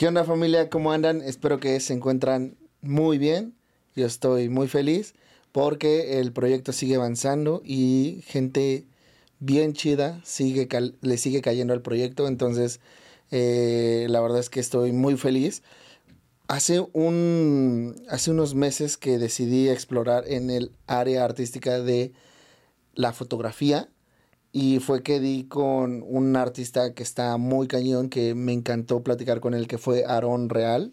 ¿Qué onda familia? ¿Cómo andan? Espero que se encuentran muy bien. Yo estoy muy feliz porque el proyecto sigue avanzando y gente bien chida sigue le sigue cayendo al proyecto. Entonces, eh, la verdad es que estoy muy feliz. Hace, un, hace unos meses que decidí explorar en el área artística de la fotografía y fue que di con un artista que está muy cañón, que me encantó platicar con él, que fue Aaron Real.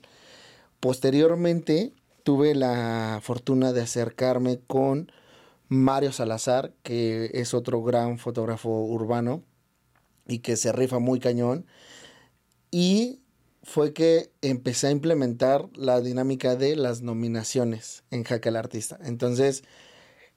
Posteriormente tuve la fortuna de acercarme con Mario Salazar, que es otro gran fotógrafo urbano y que se rifa muy cañón. Y fue que empecé a implementar la dinámica de las nominaciones en Jaque al Artista. Entonces,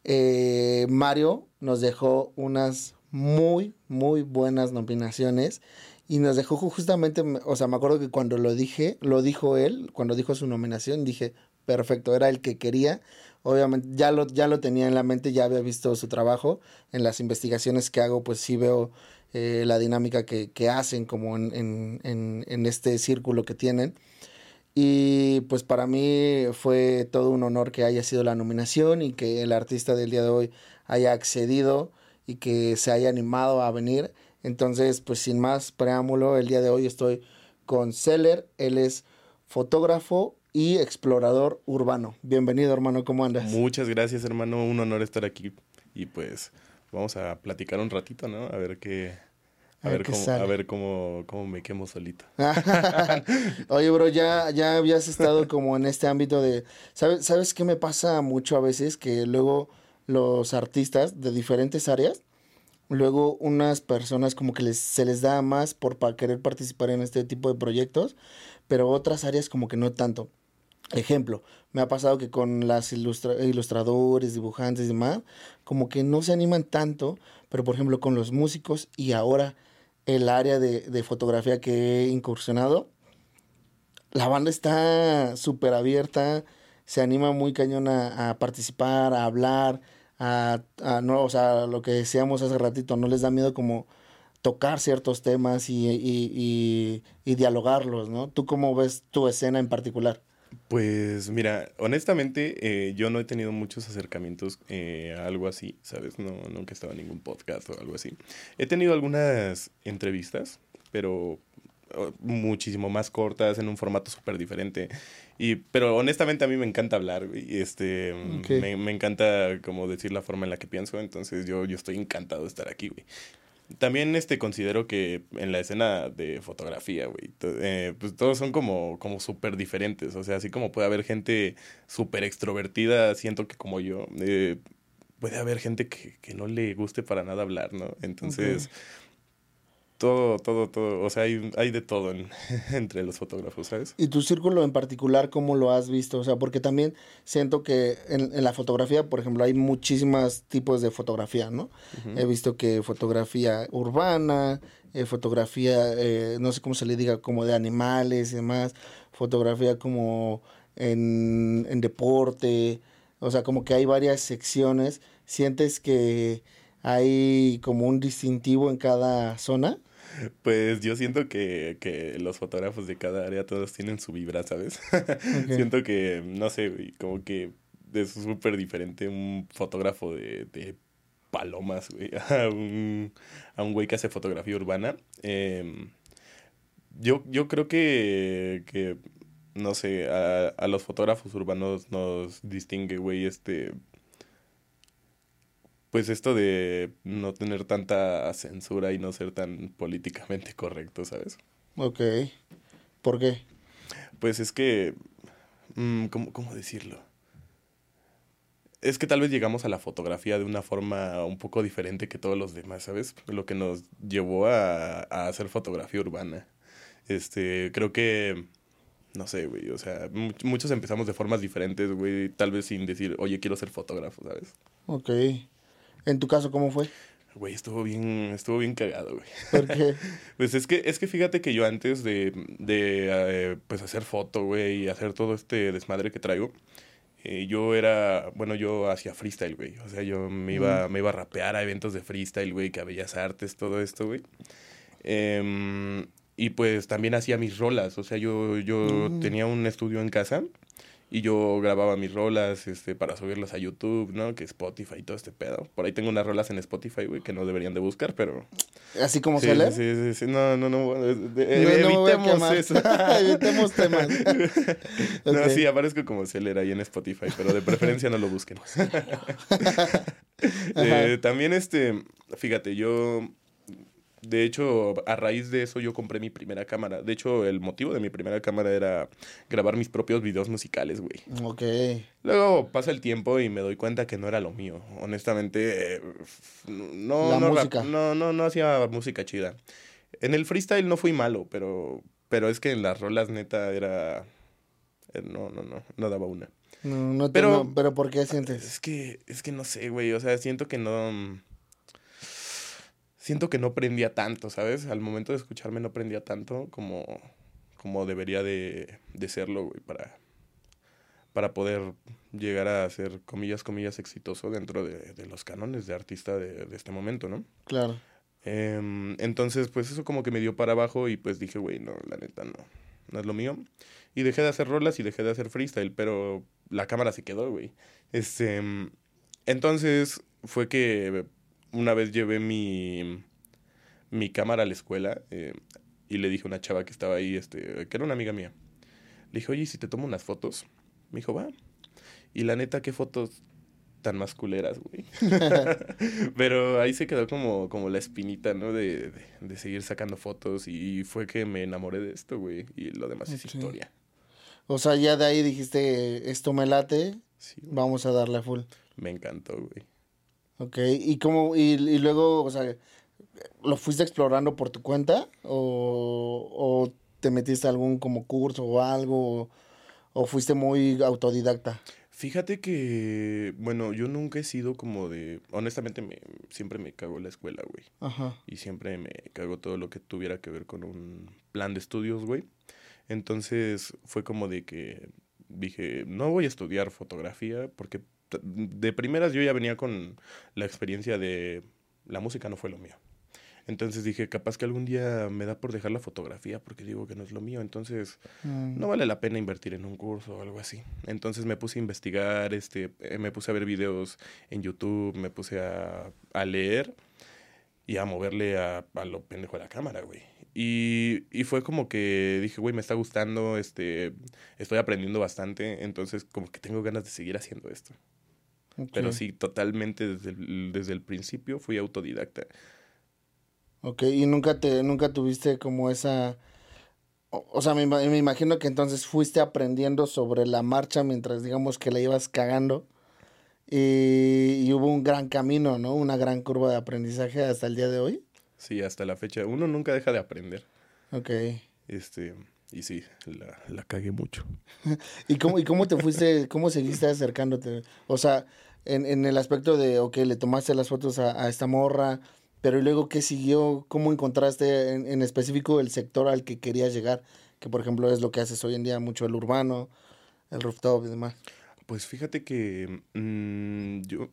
eh, Mario nos dejó unas muy, muy buenas nominaciones y nos dejó justamente, o sea, me acuerdo que cuando lo dije, lo dijo él, cuando dijo su nominación, dije, perfecto, era el que quería. Obviamente ya lo, ya lo tenía en la mente, ya había visto su trabajo. En las investigaciones que hago, pues sí veo eh, la dinámica que, hacen como en, en, este círculo que tienen. Y pues para mí fue todo un honor que haya sido la nominación y que el artista del día de hoy haya accedido y que se haya animado a venir. Entonces, pues sin más preámbulo, el día de hoy estoy con Seller. Él es fotógrafo y explorador urbano. Bienvenido, hermano, ¿cómo andas? Muchas gracias, hermano. Un honor estar aquí. Y pues vamos a platicar un ratito, ¿no? A ver qué, a, ver, cómo, a ver cómo, cómo, me quemo solito. Oye, bro, ya, ya habías estado como en este ámbito de... ¿Sabes, ¿Sabes qué me pasa mucho a veces? Que luego los artistas de diferentes áreas, luego unas personas como que les, se les da más por para querer participar en este tipo de proyectos, pero otras áreas como que no tanto. Ejemplo, me ha pasado que con las ilustradores, dibujantes y demás, como que no se animan tanto, pero por ejemplo con los músicos y ahora el área de, fotografía que he incursionado, la banda está súper abierta, se anima muy cañón a, participar, a hablar, a, no, o sea, lo que decíamos hace ratito, no les da miedo como tocar ciertos temas y, y, y dialogarlos, ¿no? ¿Tú cómo ves tu escena en particular? Pues mira, honestamente eh, yo no he tenido muchos acercamientos eh, a algo así, ¿sabes? No, nunca he estado en ningún podcast o algo así. He tenido algunas entrevistas, pero muchísimo más cortas, en un formato súper diferente. Y, pero honestamente a mí me encanta hablar, y Este, me, me, encanta como decir la forma en la que pienso, entonces yo, yo estoy encantado de estar aquí, güey. También este considero que en la escena de fotografía, güey, eh, pues todos son como, como súper diferentes. O sea, así como puede haber gente súper extrovertida, siento que como yo, eh, puede haber gente que, que, no le guste para nada hablar, ¿no? Entonces, todo, todo, todo. O sea, hay, hay de todo entre los fotógrafos, ¿sabes? ¿Y tu círculo en particular, cómo lo has visto? O sea, porque también siento que en, en la fotografía, por ejemplo, hay muchísimos tipos de fotografía, ¿no? He visto que fotografía urbana, eh, fotografía, eh, no sé cómo se le diga, como de animales y demás, fotografía como en, en deporte, o sea, como que hay varias secciones. ¿Sientes que hay como un distintivo en cada zona? Pues yo siento que, que, los fotógrafos de cada área todos tienen su vibra, ¿sabes? siento que, no sé, como que es súper diferente un fotógrafo de, de palomas, güey, a un, a un güey que hace fotografía urbana. Em, yo, yo creo que, que no sé, a, a los fotógrafos urbanos nos distingue, güey, este pues esto de no tener tanta censura y no ser tan políticamente correcto, ¿sabes? Ok. ¿Por qué? Pues es que... Mm, ¿cómo, ¿Cómo decirlo? Es que tal vez llegamos a la fotografía de una forma un poco diferente que todos los demás, ¿sabes? Lo que nos llevó a, a hacer fotografía urbana. Este, creo que no sé, güey, o sea, muchos empezamos de formas diferentes, güey, tal vez sin decir, oye, quiero ser fotógrafo, ¿sabes? Ok. ¿En tu caso cómo fue? Güey, estuvo bien, estuvo bien cagado, güey. ¿Por qué? pues es que, es que fíjate que yo antes de, de eh, pues hacer foto, güey, y hacer todo este desmadre que traigo, eh, yo era, bueno, yo hacía freestyle, güey. O sea, yo me iba, me iba a rapear a eventos de freestyle, güey, que a Bellas Artes, todo esto, güey. Eh, y pues también hacía mis rolas, o sea, yo, yo Mm. tenía un estudio en casa y yo grababa mis rolas este, para subirlas a YouTube, ¿no? Que Spotify y todo este pedo. Por ahí tengo unas rolas en Spotify, güey, que no deberían de buscar, pero... Así como Sí, sí, sí, sí, no, no, no, evitemos eso. Evitemos temas. No, sí, aparezco como Celer ahí en Spotify, pero de preferencia no lo busquen. Eh, también, este, fíjate, yo, de hecho, a raíz de eso yo compré mi primera cámara. De hecho, el motivo de mi primera cámara era grabar mis propios videos musicales, güey. Ok. Luego pasa el tiempo y me doy cuenta que no era lo mío. Honestamente, eh, no, La no, música. no, no, no hacía música chida. En el freestyle no fui malo, pero, pero es que en las rolas neta era... eh, No, no, no, no daba una. No, no te- Pero- no, pero ¿por qué sientes? Es que, es que no sé, güey. O sea, siento que no. Siento que no prendía tanto, ¿sabes? Al momento de escucharme no prendía tanto como, como debería de, de serlo, güey, para, para poder llegar a ser, comillas, comillas, exitoso dentro de, de los cánones de artista de, de este momento, ¿no? Claro. Em, entonces, pues eso como que me dio para abajo y pues dije, güey, no, la neta no, no es lo mío. Y dejé de hacer rolas y dejé de hacer freestyle, pero la cámara se quedó, güey. Este, entonces fue que una vez llevé mi, mi cámara a la escuela eh, y le dije a una chava que estaba ahí, este, que era una amiga mía. Le dije, oye, ¿y si te tomo unas fotos? Me dijo, va. Y la neta, qué fotos tan más culeras, güey. Pero ahí se quedó como, como la espinita, ¿no? De, de, de seguir sacando fotos y fue que me enamoré de esto, güey. Y lo demás es historia. O sea, ya de ahí dijiste, esto me late, Sí, vamos a darle a full. me encantó, güey. Ok, ¿y cómo, y, y luego, o sea, lo fuiste explorando por tu cuenta? ¿O, o te metiste a algún como curso o algo? ¿O, o fuiste muy autodidacta? Fíjate que, bueno, yo nunca he sido como de, honestamente, me, siempre me cago la escuela, güey. Ajá. Y siempre me cago todo lo que tuviera que ver con un plan de estudios, güey. Entonces fue como de que dije, no voy a estudiar fotografía porque de primeras yo ya venía con la experiencia de la música no fue lo mío. Entonces dije, capaz que algún día me da por dejar la fotografía porque digo que no es lo mío. Entonces Mm, no vale la pena invertir en un curso o algo así. Entonces me puse a investigar, este, eh, me puse a ver videos en YouTube, me puse a, a leer y a moverle a, a lo pendejo de la cámara, güey. Y, y fue como que dije, güey, me está gustando, este, estoy aprendiendo bastante, entonces como que tengo ganas de seguir haciendo esto. Pero sí, totalmente desde el, desde el principio fui autodidacta. Ok, y nunca te, nunca tuviste como esa, o, o sea, me, me imagino que entonces fuiste aprendiendo sobre la marcha mientras digamos que la ibas cagando y, y hubo un gran camino, ¿no? Una gran curva de aprendizaje hasta el día de hoy. Sí, hasta la fecha, uno nunca deja de aprender. Ok. Este, y sí, la, la cagué mucho. ¿Y cómo, y cómo te fuiste, cómo seguiste acercándote? O sea, en, en el aspecto de, ok, le tomaste las fotos a, esta morra, pero ¿y luego qué siguió? ¿Cómo encontraste en, en específico el sector al que querías llegar? Que por ejemplo es lo que haces hoy en día, mucho el urbano, el rooftop y demás. Pues fíjate que mm, yo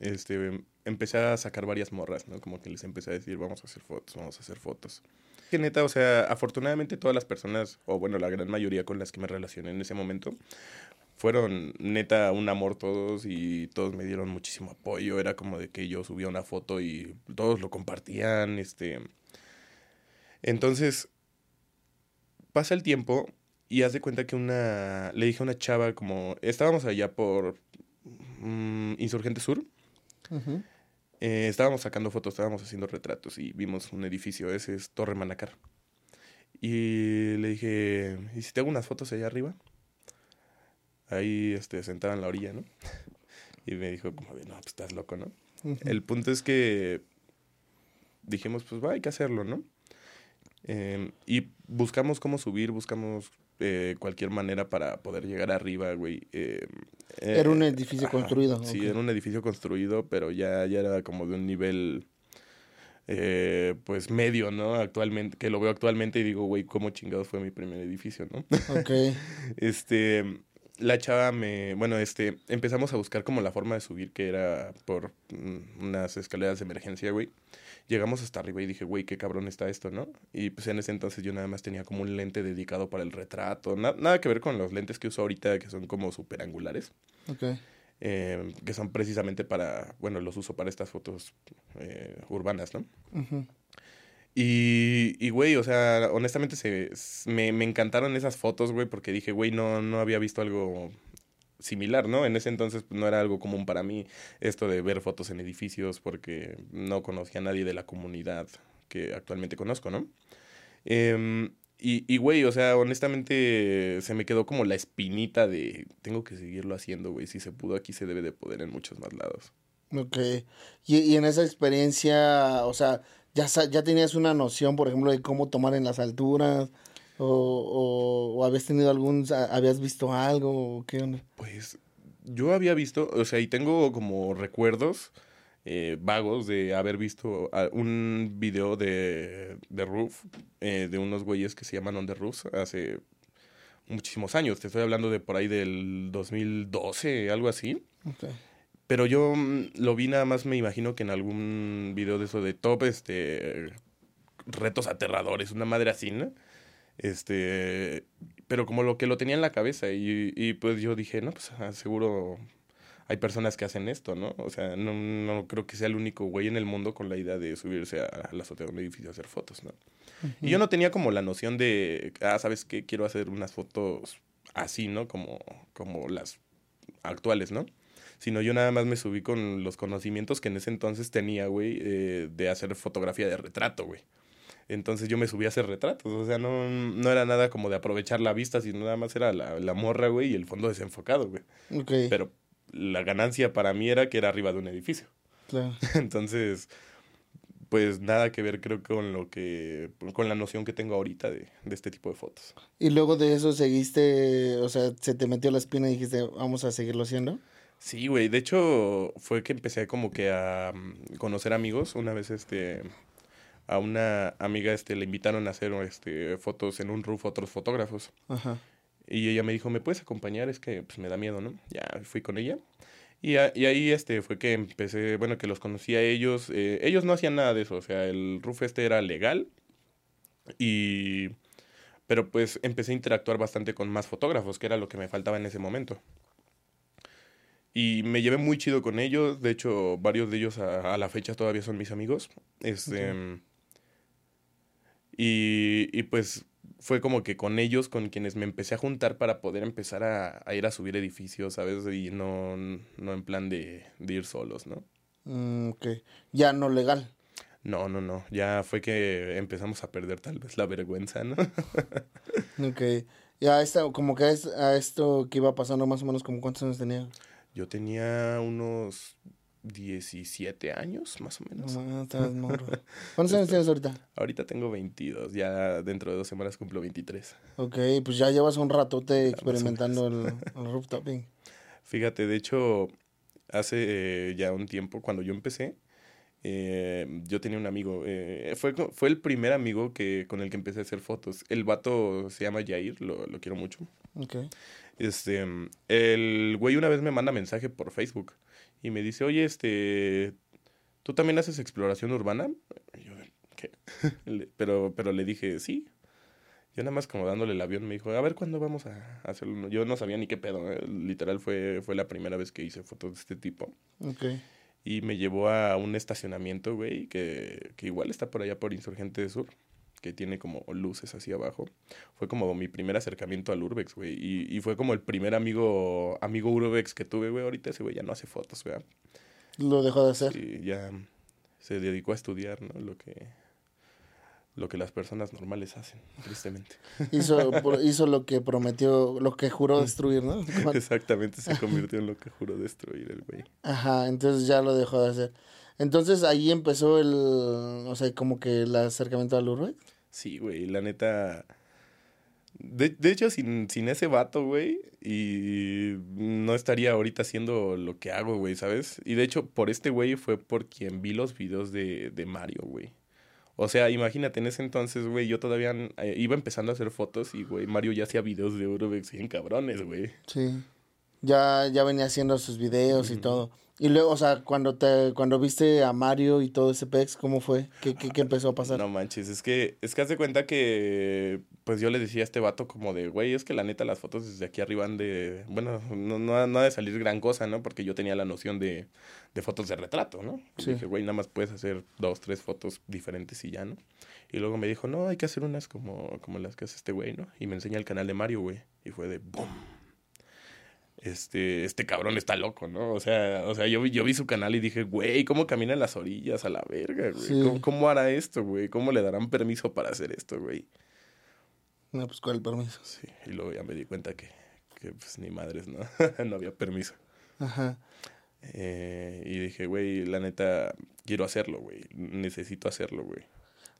este, empecé a sacar varias morras, ¿no? Como que les empecé a decir, vamos a hacer fotos, vamos a hacer fotos. Que neta, o sea, afortunadamente todas las personas, o bueno, la gran mayoría con las que me relacioné en ese momento, fueron neta un amor todos y todos me dieron muchísimo apoyo. Era como de que yo subía una foto y todos lo compartían, este... Entonces, pasa el tiempo y haz de cuenta que una. Le dije a una chava, como. Estábamos allá por. mm, Insurgente Sur. Eh, estábamos sacando fotos, estábamos haciendo retratos y vimos un edificio. Ese es Torre Manacar. Y le dije, ¿y si te hago unas fotos allá arriba? Ahí, este, sentada en la orilla, ¿no? Y me dijo, como de, no, pues estás loco, ¿no? El punto es que dijimos, pues va, hay que hacerlo, ¿no? Eh, y buscamos cómo subir, buscamos eh, cualquier manera para poder llegar arriba, güey. Eh, eh, Era un edificio ajá, construido, Sí, era un edificio construido, pero ya, ya era como de un nivel, eh, pues medio, ¿no? Actualmente, que lo veo actualmente y digo, güey, ¿cómo chingados fue mi primer edificio, ¿no? Ok. Este, la chava me, bueno, este, empezamos a buscar como la forma de subir, que era por mm, unas escaleras de emergencia, güey. Llegamos hasta arriba y dije, güey, qué cabrón está esto, ¿no? Y pues en ese entonces yo nada más tenía como un lente dedicado para el retrato, nada que ver con los lentes que uso ahorita, que son como super angulares. Ok. Eh, que son precisamente para, bueno, los uso para estas fotos eh, urbanas, ¿no? Y, y, güey, o sea, honestamente se, me, me encantaron esas fotos, güey, porque dije, güey, no, no había visto algo similar, ¿no? En ese entonces pues, no era algo común para mí esto de ver fotos en edificios porque no conocía a nadie de la comunidad que actualmente conozco, ¿no? Eh, y, y, güey, o sea, honestamente se me quedó como la espinita de tengo que seguirlo haciendo, güey. Si se pudo aquí, se debe de poder en muchos más lados. Ok. Y, y en esa experiencia, o sea, ya, ya tenías una noción, por ejemplo, de cómo tomar en las alturas. O, o, o habías tenido algún, habías visto algo, o qué onda? Pues yo había visto, o sea, y tengo como recuerdos eh, vagos de haber visto un video de, de Roof, eh, de unos güeyes que se llaman On the Roof, hace muchísimos años. Te estoy hablando de por ahí del 2012, algo así. Pero yo mm, lo vi nada más, me imagino que en algún video de eso de top, este, retos aterradores, una madre así, ¿no? Este, pero como lo que lo tenía en la cabeza y, y pues yo dije, no, pues ah, seguro hay personas que hacen esto, ¿no? O sea, no, no creo que sea el único güey en el mundo con la idea de subirse a la azotea de un edificio a hacer fotos, ¿no? Y yo no tenía como la noción de, ah, ¿sabes qué? Quiero hacer unas fotos así, ¿no? Como, como las actuales, ¿no? Sino yo nada más me subí con los conocimientos que en ese entonces tenía, güey, eh, de hacer fotografía de retrato, güey. Entonces yo me subí a hacer retratos. O sea, no, no era nada como de aprovechar la vista, sino nada más era la, la morra, güey, y el fondo desenfocado, güey. Ok. Pero la ganancia para mí era que era arriba de un edificio. Claro. Entonces, pues nada que ver creo con lo que, con la noción que tengo ahorita de, de, este tipo de fotos. Y luego de eso seguiste, o sea, se te metió la espina y dijiste, vamos a seguirlo haciendo. Sí, güey, de hecho fue que empecé como que a mm, conocer amigos. Una vez, este, a una amiga, este, le invitaron a hacer, este, fotos en un roof otros fotógrafos. Ajá. Y ella me dijo, ¿me puedes acompañar? Es que pues, me da miedo, ¿no? Ya fui con ella. Y, a, y ahí este, fue que empecé, bueno, que los conocí a ellos. Eh, ellos no hacían nada de eso, o sea, el roof este era legal. Y... Pero pues empecé a interactuar bastante con más fotógrafos, que era lo que me faltaba en ese momento. Y me llevé muy chido con ellos. De hecho, varios de ellos a, a la fecha todavía son mis amigos. Este, okay. y, y pues fue como que con ellos con quienes me empecé a juntar para poder empezar a, a ir a subir edificios, ¿sabes? Y no, no en plan de, de ir solos, ¿no? Mm, ok. Ya no legal. No, no, no. Ya fue que empezamos a perder tal vez la vergüenza, ¿no? ok. Ya esta, como que a esto que iba pasando más o menos, como ¿cuántos años tenía? Yo tenía unos 17 años, más o menos. Morro. ¿Cuántos años tienes ahorita? Ahorita tengo 22, ya dentro de dos semanas cumplo 23. Ok, pues ya llevas un ratote experimentando el, el rooftopping. Fíjate, de hecho, hace eh, ya un tiempo, cuando yo empecé, eh, yo tenía un amigo, eh, fue, fue el primer amigo que, con el que empecé a hacer fotos. El vato se llama Jair, lo, lo quiero mucho. Ok. Este, el güey una vez me manda mensaje por Facebook y me dice, oye, este, ¿tú también haces exploración urbana? Y yo, ¿qué? pero, pero le dije, sí. Yo nada más como dándole el avión me dijo, a ver cuándo vamos a hacerlo. Yo no sabía ni qué pedo, ¿eh? literal fue, fue la primera vez que hice fotos de este tipo. Ok. Y me llevó a un estacionamiento, güey, que, que igual está por allá por Insurgente Sur que tiene como luces así abajo. Fue como mi primer acercamiento al Urbex, güey. Y, y, fue como el primer amigo, amigo Urbex que tuve, güey. Ahorita ese güey ya no hace fotos, güey. Lo dejó de hacer. Y ya se dedicó a estudiar, ¿no? Lo que, lo que las personas normales hacen, tristemente. Hizo, hizo lo que prometió, lo que juró destruir, ¿no? Exactamente, se convirtió en lo que juró destruir el güey. Ajá, entonces ya lo dejó de hacer. Entonces ahí empezó el, o sea, como que el acercamiento al Urbex. Sí, güey, la neta. De, de hecho, sin, sin ese vato, güey, y no estaría ahorita haciendo lo que hago, güey, ¿sabes? Y de hecho, por este güey fue por quien vi los videos de, de Mario, güey. O sea, imagínate, en ese entonces, güey, yo todavía eh, iba empezando a hacer fotos y, güey, Mario ya hacía videos de Urbex bien cabrones, güey. Sí. Ya, ya venía haciendo sus videos y todo. Y luego, o sea, cuando te, cuando viste a Mario y todo ese pex, ¿cómo fue? ¿Qué, qué, qué empezó a pasar? No manches, es que, es que haz de cuenta que, pues yo le decía a este vato como de, güey, es que la neta las fotos desde aquí arriba han de, bueno, no, no, no ha de salir gran cosa, ¿no? Porque yo tenía la noción de, de fotos de retrato, ¿no? Y Sí. dije, güey, nada más puedes hacer dos, tres fotos diferentes y ya, ¿no? Y luego me dijo, no, hay que hacer unas como, como las que hace este güey, ¿no? Y me enseña el canal de Mario, güey. Y fue de, ¡boom! Este, este cabrón está loco, ¿no? O sea, o sea yo, vi- yo vi su canal y dije, güey, ¿cómo camina en las orillas a la verga, güey? Sí. ¿Cómo, cómo hará esto, güey? ¿Cómo le darán permiso para hacer esto, güey? No, pues el permiso. Sí, y luego ya me di cuenta que, que pues ni madres, ¿no? no había permiso. Ajá. Eh, y dije, güey, la neta, quiero hacerlo, güey. Necesito hacerlo, güey.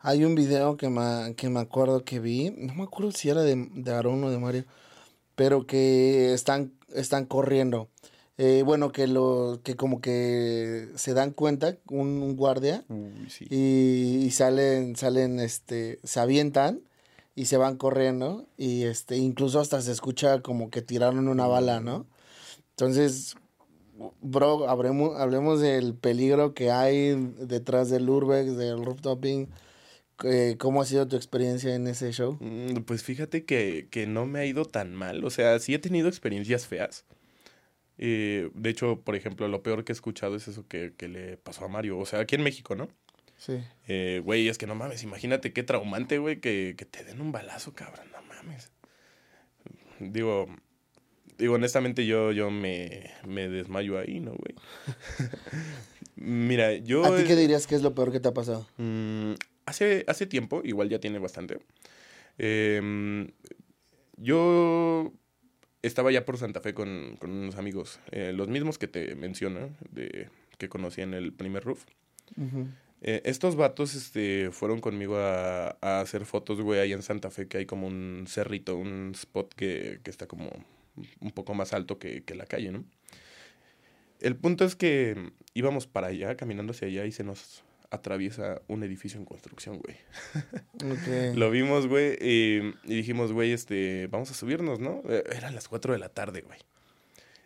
Hay un video que me, que me acuerdo que vi, no me acuerdo si era de, de Aaron o de Mario, pero que están, están corriendo. Eh, bueno, que lo, que como que se dan cuenta, un, un guardia, Uy, sí. y, y salen, salen, este, se avientan y se van corriendo, y este, incluso hasta se escucha como que tiraron una bala, ¿no? Entonces, bro, hablemos, hablemos del peligro que hay detrás del urbex, del rooftoping. Eh, ¿Cómo ha sido tu experiencia en ese show? Mm, Pues fíjate que, que no me ha ido tan mal. O sea, sí he tenido experiencias feas. Eh, de hecho, por ejemplo, lo peor que he escuchado es eso que, que le pasó a Mario. O sea, aquí en México, ¿no? Sí. Eh, güey, es que no mames, imagínate qué traumante, güey, que, que te den un balazo, cabrón, no mames. Digo, digo, honestamente yo, yo me, me desmayo ahí, ¿no, güey? Mira, yo... ¿A ti qué dirías que es lo peor que te ha pasado? Mm, hace, hace tiempo, igual ya tiene bastante. em, yo estaba ya por Santa Fe con, con unos amigos, eh, los mismos que te menciono, de, que conocí en el primer roof. Eh, estos vatos este, fueron conmigo a, a hacer fotos, güey, ahí en Santa Fe, que hay como un cerrito, un spot que, que está como un poco más alto que, que la calle, ¿no? El punto es que íbamos para allá, caminando hacia allá, y se nos atraviesa un edificio en construcción, güey. Lo vimos, güey, y, y dijimos, güey, este, vamos a subirnos, ¿no? Eh, Eran las 4 de la tarde, güey.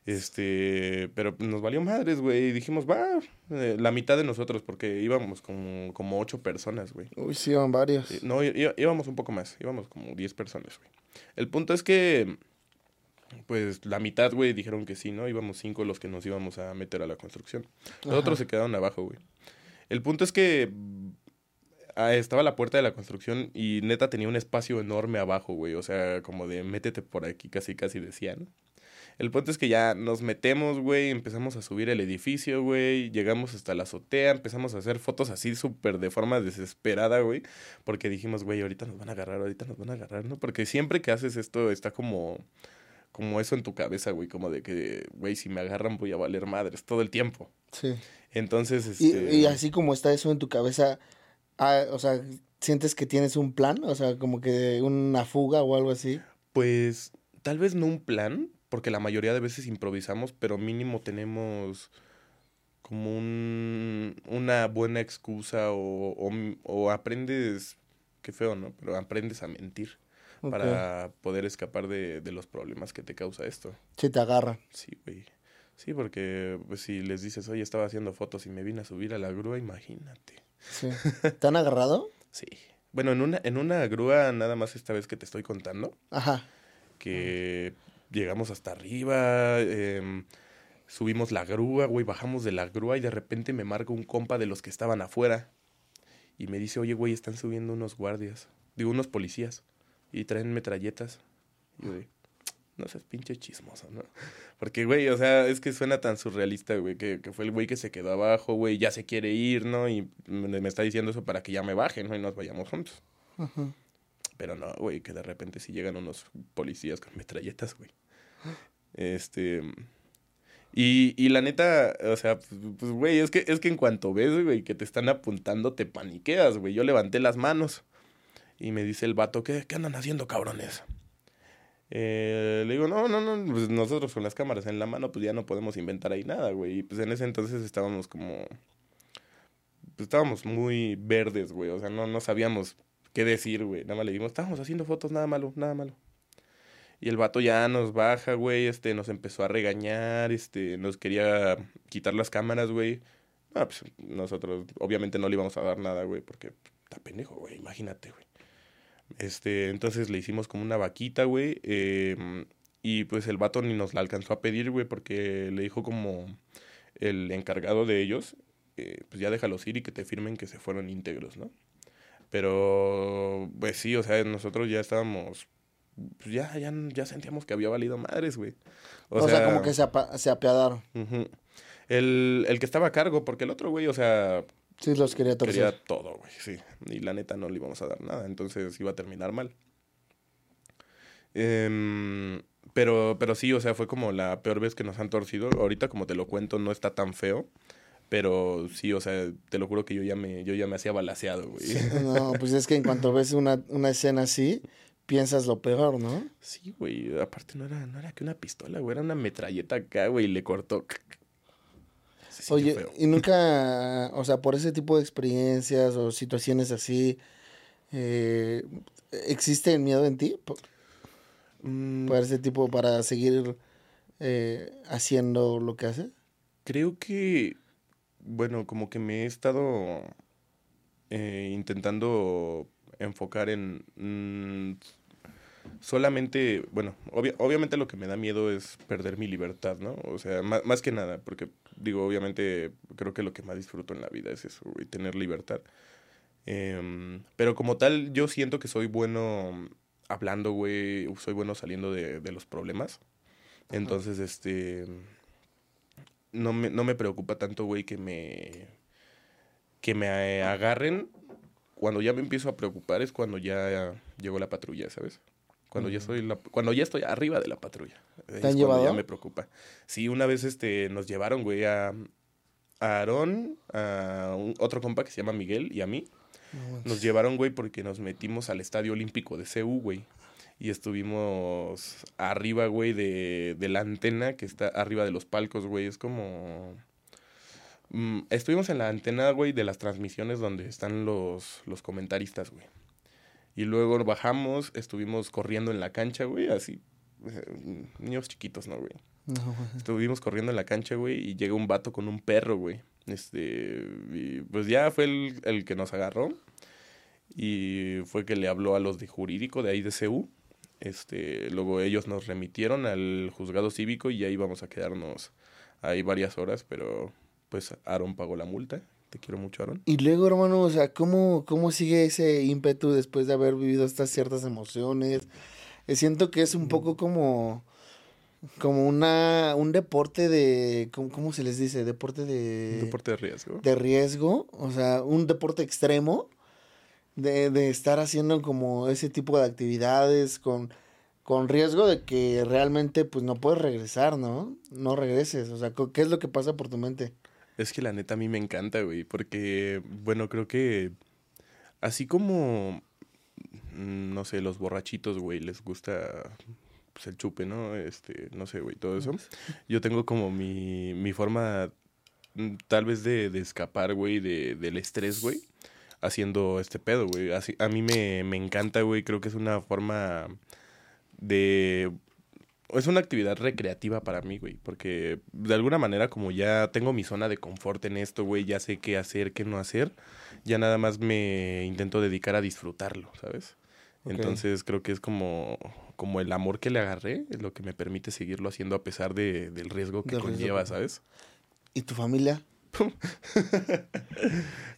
Este, pero nos valió madres, güey, y dijimos, va, eh, la mitad de nosotros, porque íbamos como, como 8 personas, güey. Uy, sí, van varios. Sí, No, íbamos un poco más, íbamos como 10 personas, güey. El punto es que, pues, la mitad, güey, dijeron que sí, ¿no? Íbamos cinco los que nos íbamos a meter a la construcción. Los Ajá. otros se quedaron abajo, güey. El punto es que ah, estaba la puerta de la construcción y neta tenía un espacio enorme abajo, güey. O sea, como de métete por aquí, casi, casi decía, ¿no? El punto es que ya nos metemos, güey, empezamos a subir el edificio, güey, llegamos hasta la azotea, empezamos a hacer fotos así súper de forma desesperada, güey, porque dijimos, güey, ahorita nos van a agarrar, ahorita nos van a agarrar, ¿no? Porque siempre que haces esto está como, como eso en tu cabeza, güey, como de que, güey, si me agarran voy a valer madres todo el tiempo. Sí. Entonces, Y, este... y así como está eso en tu cabeza, ah, o sea, ¿sientes que tienes un plan? O sea, como que una fuga o algo así. Pues tal vez no un plan, porque la mayoría de veces improvisamos, pero mínimo tenemos como un, una buena excusa o, o, o aprendes, qué feo, ¿no? Pero aprendes a mentir Para poder escapar de, de los problemas que te causa esto. Si te agarran. Sí, güey. Sí, porque pues si les dices, oye, estaba haciendo fotos y me vine a subir a la grúa, imagínate. Sí. ¿Te han agarrado? Sí. Bueno, en una, en una grúa, nada más esta vez que te estoy contando, Ajá. que llegamos hasta arriba, em, subimos la grúa, güey, bajamos de la grúa y de repente me marca un compa de los que estaban afuera y me dice, oye, güey, están subiendo unos guardias, digo, unos policías y traen metralletas. Y de, no seas pinche chismoso, ¿no? Porque, güey, o sea, es que suena tan surrealista, güey, que, que fue el güey que se quedó abajo, güey, ya se quiere ir, ¿no? Y me, me está diciendo eso para que ya me baje, ¿no? Y nos vayamos juntos. Ajá. Pero no, güey, que de repente sí llegan unos policías con metralletas, güey. Este. Y, y la neta, o sea, pues, pues, güey, es que, es que en cuanto ves, güey, que te están apuntando, te paniqueas, güey. Yo levanté las manos y me dice el vato, ¿qué, qué andan haciendo, cabrones? Eh, le digo, no, no, no, pues nosotros con las cámaras en la mano, pues ya no podemos inventar ahí nada, güey. Y pues en ese entonces estábamos como, pues, estábamos muy verdes, güey. O sea, no, no sabíamos qué decir, güey. Nada más le dimos, estábamos haciendo fotos, nada malo, nada malo. Y el vato ya nos baja, güey, este, nos empezó a regañar, este, nos quería quitar las cámaras, güey. Ah, pues nosotros obviamente no le íbamos a dar nada, güey, porque está pendejo, güey, imagínate, güey. Este, entonces le hicimos como una vaquita, güey, em, y pues el vato ni nos la alcanzó a pedir, güey, porque le dijo como el encargado de ellos, eh, pues ya déjalos ir y que te firmen que se fueron íntegros, ¿no? Pero, pues sí, o sea, nosotros ya estábamos pues ya, ya, ya sentíamos que había valido madres, güey. O, sea, como que se, se apiadaron. el, el, que estaba a cargo, porque el otro, güey, o sea... Sí, los quería torcer. Quería todo, güey, sí. Y la neta no le íbamos a dar nada, entonces iba a terminar mal. Em, pero, pero sí, o sea, fue como la peor vez que nos han torcido. Ahorita, como te lo cuento, no está tan feo. Pero sí, o sea, te lo juro que yo ya me, yo ya me hacía balaseado, güey. no, pues es que en cuanto ves una, una escena así, piensas lo peor, ¿no? Sí, güey. Aparte no era, no era que una pistola, güey. Era una metralleta acá, güey. Y le cortó. Oye, y nunca, o sea, por ese tipo de experiencias o situaciones así, eh, ¿existe el miedo en ti? Por, mm. ese tipo, para seguir eh, haciendo lo que hace? Creo que, bueno, como que me he estado eh, intentando enfocar en mm, solamente, bueno, obviamente lo que me da miedo es perder mi libertad, ¿no? O sea, más, que nada, porque digo, obviamente creo que lo que más disfruto en la vida es eso, güey, tener libertad. Em, pero como tal, yo siento que soy bueno hablando, güey, soy bueno saliendo de, de los problemas. Entonces, este, no me, no me preocupa tanto, güey, que me, que me agarren cuando ya me empiezo a preocupar es cuando ya llegó la patrulla, ¿sabes? Cuando ya soy cuando ya estoy arriba de la patrulla. ¿Te han llevado? Ya me preocupa. Sí, una vez este nos llevaron, güey, a, a Aarón, a otro compa que se llama Miguel y a mí. nos llevaron, güey, porque nos metimos al Estadio Olímpico de CU, güey. Y estuvimos arriba, güey, de, de la antena que está arriba de los palcos, güey. Es como Mm, estuvimos en la antena, güey, de las transmisiones donde están los, los comentaristas, güey. Y luego bajamos, estuvimos corriendo en la cancha, güey, así. Niños chiquitos, ¿no, güey? Estuvimos corriendo en la cancha, güey, y llega un vato con un perro, güey. Este, y pues ya fue el, el que nos agarró. Y fue que le habló a los de jurídico de ahí de CU. Este, luego ellos nos remitieron al juzgado cívico y ahí vamos a quedarnos ahí varias horas, pero pues Aaron pagó la multa. Te quiero mucho, Aaron. Y luego, hermano, o sea, ¿cómo, cómo sigue ese ímpetu después de haber vivido estas ciertas emociones? Eh, siento que es un poco como como una un deporte de ¿cómo, se les dice? deporte de deporte de riesgo de riesgo o sea un deporte extremo de, de estar haciendo como ese tipo de actividades con con riesgo de que realmente pues no puedes regresar no no regreses o sea qué es lo que pasa por tu mente es que la neta a mí me encanta, güey, porque, bueno, creo que así como, mm, no sé, los borrachitos, güey, les gusta pues, el chupe, ¿no? Este, no sé, güey, todo eso. Yo tengo como mi, mi forma, mm, tal vez de, escapar, güey, de, del estrés, güey, haciendo este pedo, güey. A mí me, me encanta, güey, creo que es una forma de es una actividad recreativa para mí, güey, porque de alguna manera como ya tengo mi zona de confort en esto, güey, ya sé qué hacer, qué no hacer, ya nada más me intento dedicar a disfrutarlo, ¿sabes? Entonces creo que es como, como el amor que le agarré, es lo que me permite seguirlo haciendo a pesar de, del riesgo que conlleva, ¿sabes? ¿Y tu familia?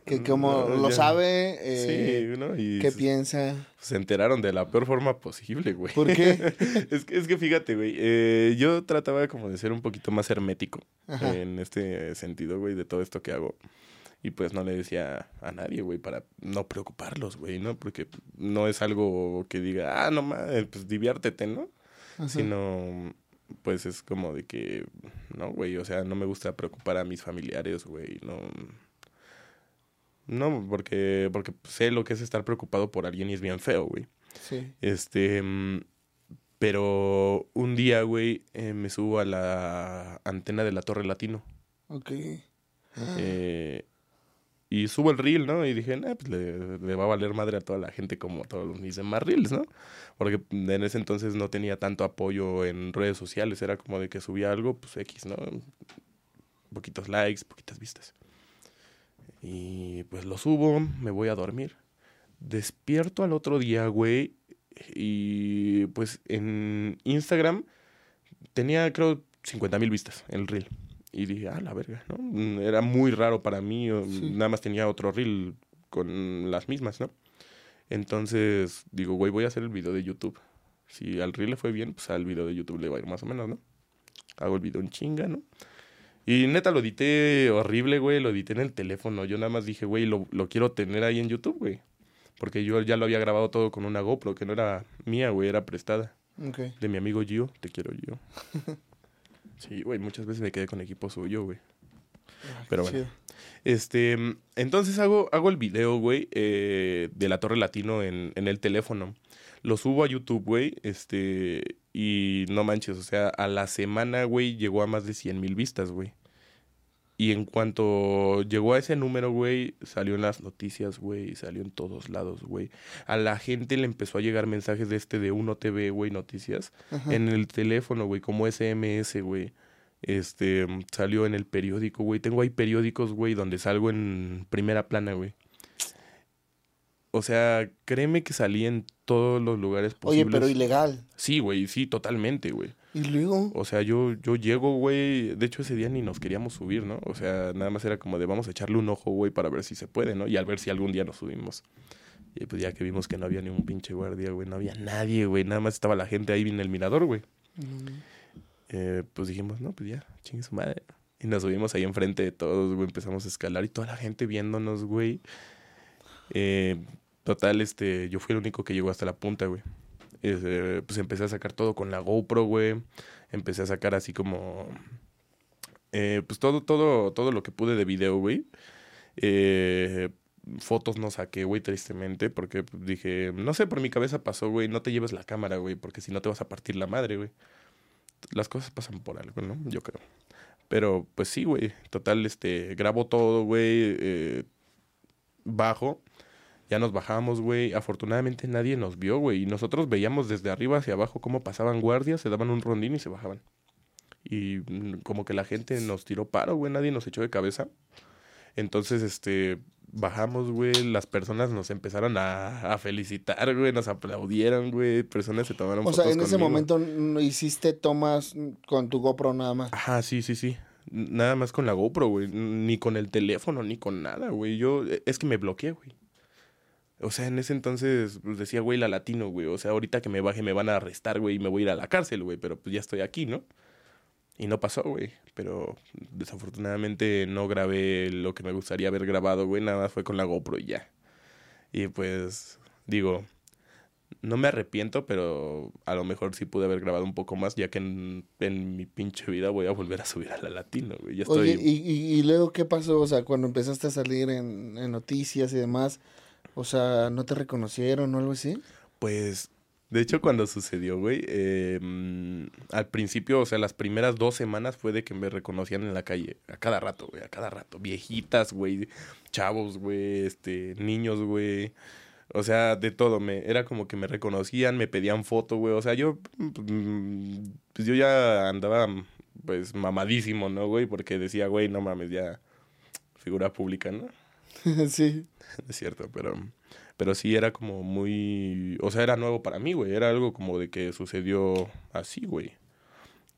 Que como lo sabe, eh, ¿qué piensa? Se enteraron de la peor forma posible, güey. ¿Por qué? es, que, es que fíjate, güey, eh, yo trataba como de ser un poquito más hermético en este sentido, güey, de todo esto que hago. Y pues no le decía a nadie, güey, para no preocuparlos, güey, ¿no? Porque no es algo que diga, ah, no mames, pues diviértete, ¿no? Sino pues es como de que, no, güey, o sea, no me gusta preocupar a mis familiares, güey, no. No, porque, porque sé lo que es estar preocupado por alguien y es bien feo, güey. Sí. Este, mm, pero un día, güey, eh, me subo a la antena de la Torre Latino. Ok. Eh, Y subo el reel, ¿no? Y dije, nah, pues le, va a valer madre a toda la gente como todos mis demás reels, ¿no? Porque en ese entonces no tenía tanto apoyo en redes sociales. Era como de que subía algo, pues X, ¿no? Poquitos likes, poquitas vistas. Y pues lo subo, me voy a dormir. Despierto al otro día, güey. Y pues en Instagram tenía, creo, 50 mil vistas el reel. Y dije, ah, la verga, ¿no? Mm, Era muy raro para mí. o Nada más tenía otro reel con las mismas, ¿no? Entonces digo, güey, voy a hacer el video de YouTube. Si al reel le fue bien, pues al video de YouTube le va a ir más o menos, ¿no? Hago el video en chinga, ¿no? Y neta lo edité horrible, güey. Lo edité en el teléfono. Yo nada más dije, güey, lo, lo quiero tener ahí en YouTube, güey. Porque yo ya lo había grabado todo con una GoPro, que no era mía, güey, era prestada. Ok. De mi amigo Gio. Te quiero, Gio. Sí, güey, muchas veces me quedé con equipo suyo, güey. Ah, Pero bueno. chido. Este, entonces hago, hago el video, güey, eh, de la Torre Latino en, en el teléfono. Lo subo a YouTube, güey, este, y no manches, o sea, a la semana, güey, llegó a más de 100 mil vistas, güey. Y en cuanto llegó a ese número, güey, salió en las noticias, güey, salió en todos lados, güey. A la gente le empezó a llegar mensajes de este de Uno TV, güey, noticias, Ajá. en el teléfono, güey, como SMS, güey. Este, mm, salió en el periódico, güey. Tengo ahí periódicos, güey, donde salgo en primera plana, güey. O sea, créeme que salí en todos los lugares Oye, posibles. pero ilegal. Sí, güey, sí, totalmente, güey. Y luego, O sea, yo, yo llego, güey. De hecho, ese día ni nos queríamos subir, ¿no? O sea, nada más era como de vamos a echarle un ojo, güey, para ver si se puede, ¿no? Y al ver si algún día nos subimos. Y pues ya que vimos que no había ni un pinche guardia, güey, no había nadie, güey. Nada más estaba la gente ahí en el mirador, güey. mm, Eh, pues dijimos, no, pues ya, chingue su madre. Y nos subimos ahí enfrente de todos, güey. Empezamos a escalar y toda la gente viéndonos, güey. Eh, total, este, yo fui el único que llegó hasta la punta, güey. Eh, pues empecé a sacar todo con la GoPro, güey. Empecé a sacar así como. eh, pues todo, todo, todo lo que pude de video, güey. Eh, fotos no saqué, güey, tristemente, porque dije, no sé, por mi cabeza pasó, güey, no te lleves la cámara, güey, porque si no te vas a partir la madre, güey. Las cosas pasan por algo, ¿no? Yo creo. Pero, pues sí, güey. Total, este, grabo todo, güey. eh, bajo. Ya nos bajamos, güey. Afortunadamente nadie nos vio, güey. Y nosotros veíamos desde arriba hacia abajo cómo pasaban guardias, se daban un rondín y se bajaban. Y mm, como que la gente nos tiró paro, güey. Nadie nos echó de cabeza. Entonces, este, bajamos, güey. Las personas nos empezaron a, a felicitar, güey. Nos aplaudieron, güey. Personas se tomaron o sea, fotos en ese conmigo. momento no hiciste tomas con tu GoPro nada más. Ajá, sí, sí, sí. Nada más con la GoPro, güey. Ni con el teléfono, ni con nada, güey. Yo, e- es que me bloqueé, güey. O sea, en ese entonces pues, decía, güey, la latino, güey. O sea, ahorita que me baje me van a arrestar, güey, y me voy a ir a la cárcel, güey. Pero pues ya estoy aquí, ¿no? Y no pasó, güey. Pero desafortunadamente no grabé lo que me gustaría haber grabado, güey. Nada más fue con la GoPro y ya. Y pues, digo, no me arrepiento, pero a lo mejor sí pude haber grabado un poco más, ya que en, en mi pinche vida voy a volver a subir a la latino, güey. Ya estoy... Oye, y, y, y luego qué pasó? O sea, cuando empezaste a salir en, en noticias y demás, o sea, ¿no te reconocieron o algo así? Pues, de hecho, cuando sucedió, güey, mm, al principio, o sea, las primeras dos semanas fue de que me reconocían en la calle, a cada rato, güey, a cada rato. Viejitas, güey, chavos, güey, este, niños, güey. O sea, de todo, me, era como que me reconocían, me pedían foto, güey. O sea, yo, mm, pues yo ya andaba, pues, mamadísimo, ¿no, güey? Porque decía, güey, no mames, ya, figura pública, ¿no? sí. Es cierto, pero, pero sí era como muy, o sea, era nuevo para mí, güey, era algo como de que sucedió así, güey.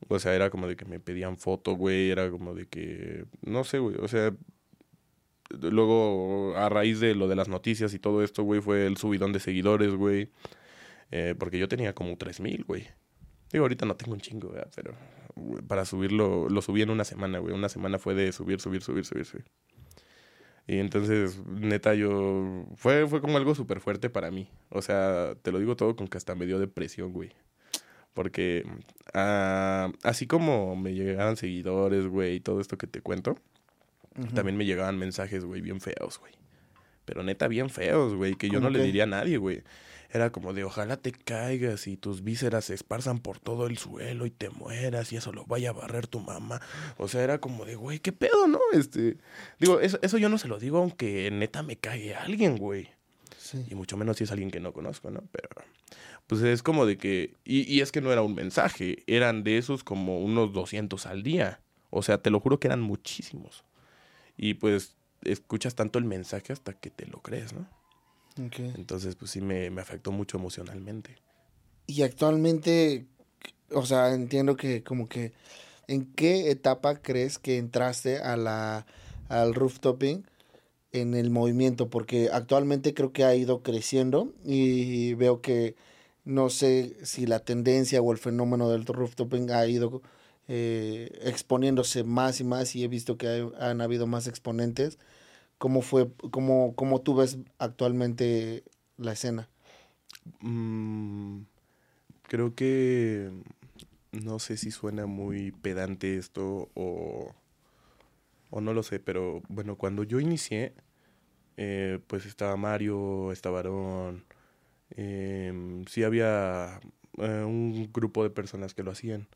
O sea, era como de que me pedían foto, güey, era como de que, no sé, güey, o sea, luego a raíz de lo de las noticias y todo esto, güey, fue el subidón de seguidores, güey, eh, porque yo tenía como tres mil, güey. Digo, ahorita no tengo un chingo, ¿verdad? pero para subirlo, lo subí en una semana, güey, una semana fue de subir, subir, subir, subir, subir. Y entonces, neta, yo... Fue, fue como algo súper fuerte para mí. O sea, te lo digo todo con que hasta me dio depresión, güey. Porque ah, así como me llegaban seguidores, güey, y todo esto que te cuento, también me llegaban mensajes, güey, bien feos, güey. Pero neta, bien feos, güey, que yo no ¿Cómo le qué? diría a nadie, güey. Era como de ojalá te caigas y tus vísceras se esparzan por todo el suelo y te mueras y eso lo vaya a barrer tu mamá. O sea, era como de, güey, ¿qué pedo, no? Este, digo, eso, eso yo no se lo digo aunque neta me cague alguien, güey. Y mucho menos si es alguien que no conozco, ¿no? Pero pues es como de que, y, y, es que no era un mensaje, eran de esos como unos 200 al día. O sea, te lo juro que eran muchísimos. Y pues escuchas tanto el mensaje hasta que te lo crees, ¿no? Entonces, pues sí me, me afectó mucho emocionalmente. Y actualmente, o sea, entiendo que como que, ¿en qué etapa crees que entraste a la, al rooftoping? en el movimiento, porque actualmente creo que ha ido creciendo y veo que no sé si la tendencia o el fenómeno del rooftoping ha ido eh, exponiéndose más y más y he visto que han habido más exponentes. ¿Cómo fue, cómo, cómo tú ves actualmente la escena? Mm, creo que no sé si suena muy pedante esto o, o no lo sé, pero bueno, cuando yo inicié, eh, pues estaba Mario, estaba Aaron, eh, sí había eh, un grupo de personas que lo hacían.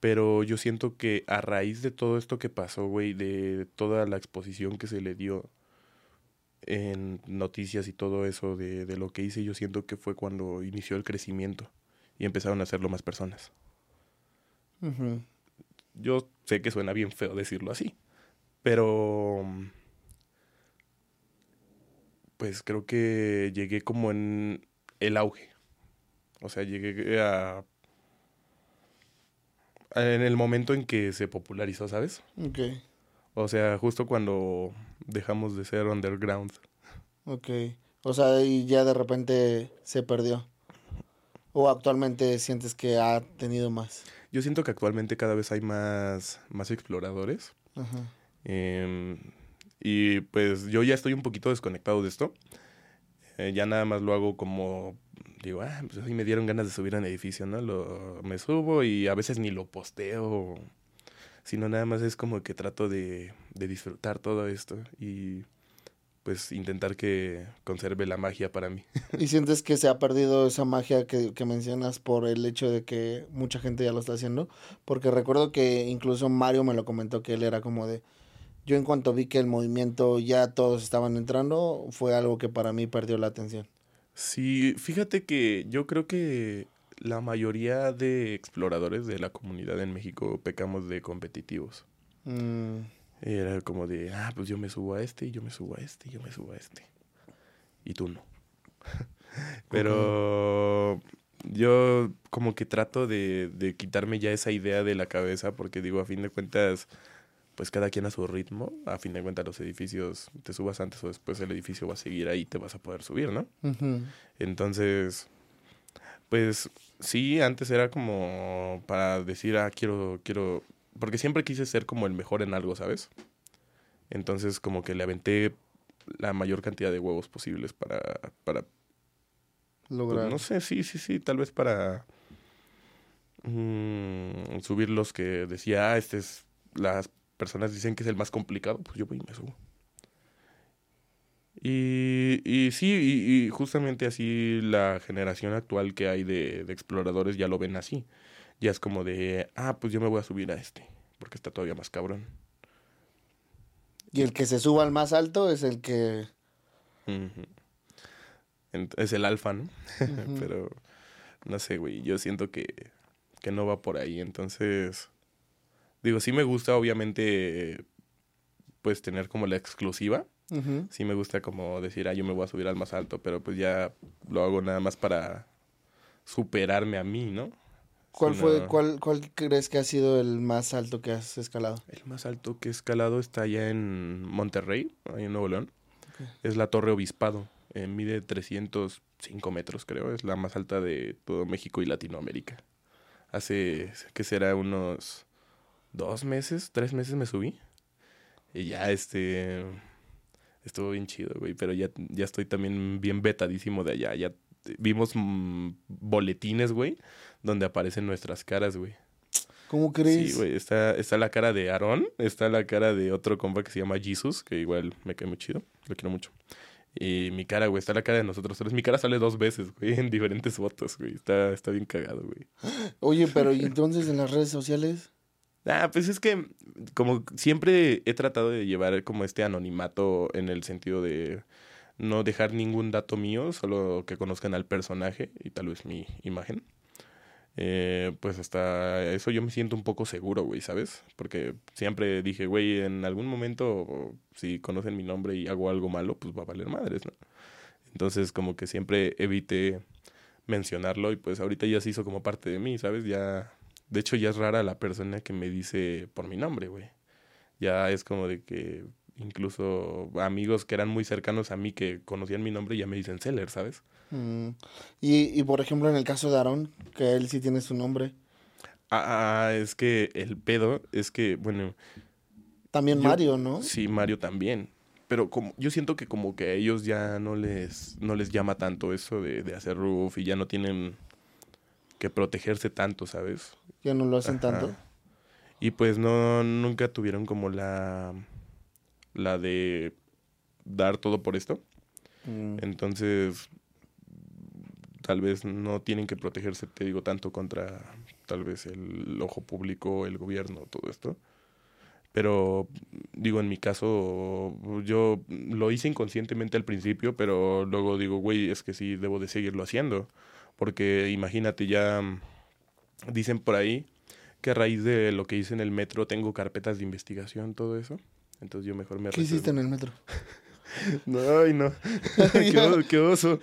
Pero yo siento que a raíz de todo esto que pasó, güey, de toda la exposición que se le dio en noticias y todo eso de, de lo que hice, yo siento que fue cuando inició el crecimiento y empezaron a hacerlo más personas. Yo sé que suena bien feo decirlo así, pero pues creo que llegué como en el auge. O sea, llegué a... En el momento en que se popularizó, ¿sabes? Ok. O sea, justo cuando dejamos de ser underground. Ok. O sea, y ya de repente se perdió. ¿O actualmente sientes que ha tenido más? Yo siento que actualmente cada vez hay más, más exploradores. Ajá. Eh, y pues yo ya estoy un poquito desconectado de esto. Eh, ya nada más lo hago como, digo, ah, pues así me dieron ganas de subir a un edificio, ¿no? Lo, me subo y a veces ni lo posteo, sino nada más es como que trato de, de disfrutar todo esto y pues intentar que conserve la magia para mí. ¿Y sientes que se ha perdido esa magia que, mencionas por el hecho de que mucha gente ya lo está haciendo? Porque recuerdo que incluso Mario me lo comentó que él era como de, yo en cuanto vi que el movimiento ya todos estaban entrando, fue algo que para mí perdió la atención. Sí, fíjate que yo creo que la mayoría de exploradores de la comunidad en México pecamos de competitivos. Mm. Era como de, ah, pues yo me subo a este, y yo me subo a este, y yo me subo a este. Y tú no. Pero yo como que trato de, de quitarme ya esa idea de la cabeza porque digo, a fin de cuentas, pues cada quien a su ritmo. A fin de cuentas, los edificios, te subas antes o después, el edificio va a seguir ahí, te vas a poder subir, ¿no? Entonces, pues sí, antes era como para decir, ah, quiero, quiero, porque siempre quise ser como el mejor en algo, ¿sabes? Entonces, como que le aventé la mayor cantidad de huevos posibles para, para pues, lograr. no sé, sí, sí, sí, tal vez para mm, subir los que decía, ah, este es las personas dicen que es el más complicado, pues yo voy y me subo. Y, y sí, y, justamente así la generación actual que hay de, exploradores ya lo ven así. Ya es como de, ah, pues yo me voy a subir a este, porque está todavía más cabrón. Y el que se suba al más alto es el que... Es el alfa, ¿no? Pero, no sé, güey, yo siento que, que no va por ahí, entonces Digo, sí me gusta, obviamente, pues tener como la exclusiva. Sí me gusta como decir, ah, yo me voy a subir al más alto, pero pues ya lo hago nada más para superarme a mí, ¿no? ¿Cuál fue, cuál, cuál crees que ha sido el más alto que has escalado? El más alto que he escalado está allá en Monterrey, ahí en Nuevo León. Es la Torre Obispado. Eh, mide 305 metros, creo. Es la más alta de todo México y Latinoamérica. Hace, ¿qué será? Unos dos meses, tres meses me subí. Y ya, este, estuvo bien chido, güey. Pero ya, ya estoy también bien vetadísimo de allá. Ya vimos mm, boletines, güey, donde aparecen nuestras caras, güey. ¿Cómo crees? Sí, güey. Está, está la cara de Aaron, está la cara de otro compa que se llama Jesus, que igual me cae muy chido, lo quiero mucho. Y mi cara, güey, está la cara de nosotros tres. Mi cara sale dos veces, güey, en diferentes fotos, güey. Está, está bien cagado, güey. Oye, pero ¿y entonces en las redes sociales? Ah, pues es que como siempre he tratado de llevar como este anonimato en el sentido de no dejar ningún dato mío, solo que conozcan al personaje y tal vez mi imagen. Eh, pues hasta eso yo me siento un poco seguro, güey, ¿sabes? Porque siempre dije, güey, en algún momento si conocen mi nombre y hago algo malo, pues va a valer madres, ¿no? Entonces como que siempre evité mencionarlo y pues ahorita ya se hizo como parte de mí, ¿sabes? Ya de hecho, ya es rara la persona que me dice por mi nombre, güey. Ya es como de que incluso amigos que eran muy cercanos a mí que conocían mi nombre ya me dicen Seller, ¿sabes? Mm. Y, y por ejemplo, en el caso de Aaron, que él sí tiene su nombre. Ah, ah es que el pedo es que, bueno. También Mario, ¿no? Sí, Mario también. Pero como, yo siento que como que a ellos ya no les, no les llama tanto eso de, de hacer roof y ya no tienen que protegerse tanto, ¿sabes? Ya no lo hacen tanto. Y pues no, nunca tuvieron como la, la de dar todo por esto. Mm. Entonces, tal vez no tienen que protegerse, te digo, tanto contra tal vez el ojo público, el gobierno, todo esto. Pero digo, en mi caso, yo lo hice inconscientemente al principio, pero luego digo, güey, es que sí, debo de seguirlo haciendo. Porque imagínate, ya mm, dicen por ahí que a raíz de lo que hice en el metro tengo carpetas de investigación, todo eso. Entonces yo mejor me... ¿Qué hiciste en el metro? no, ay, no. qué, oso.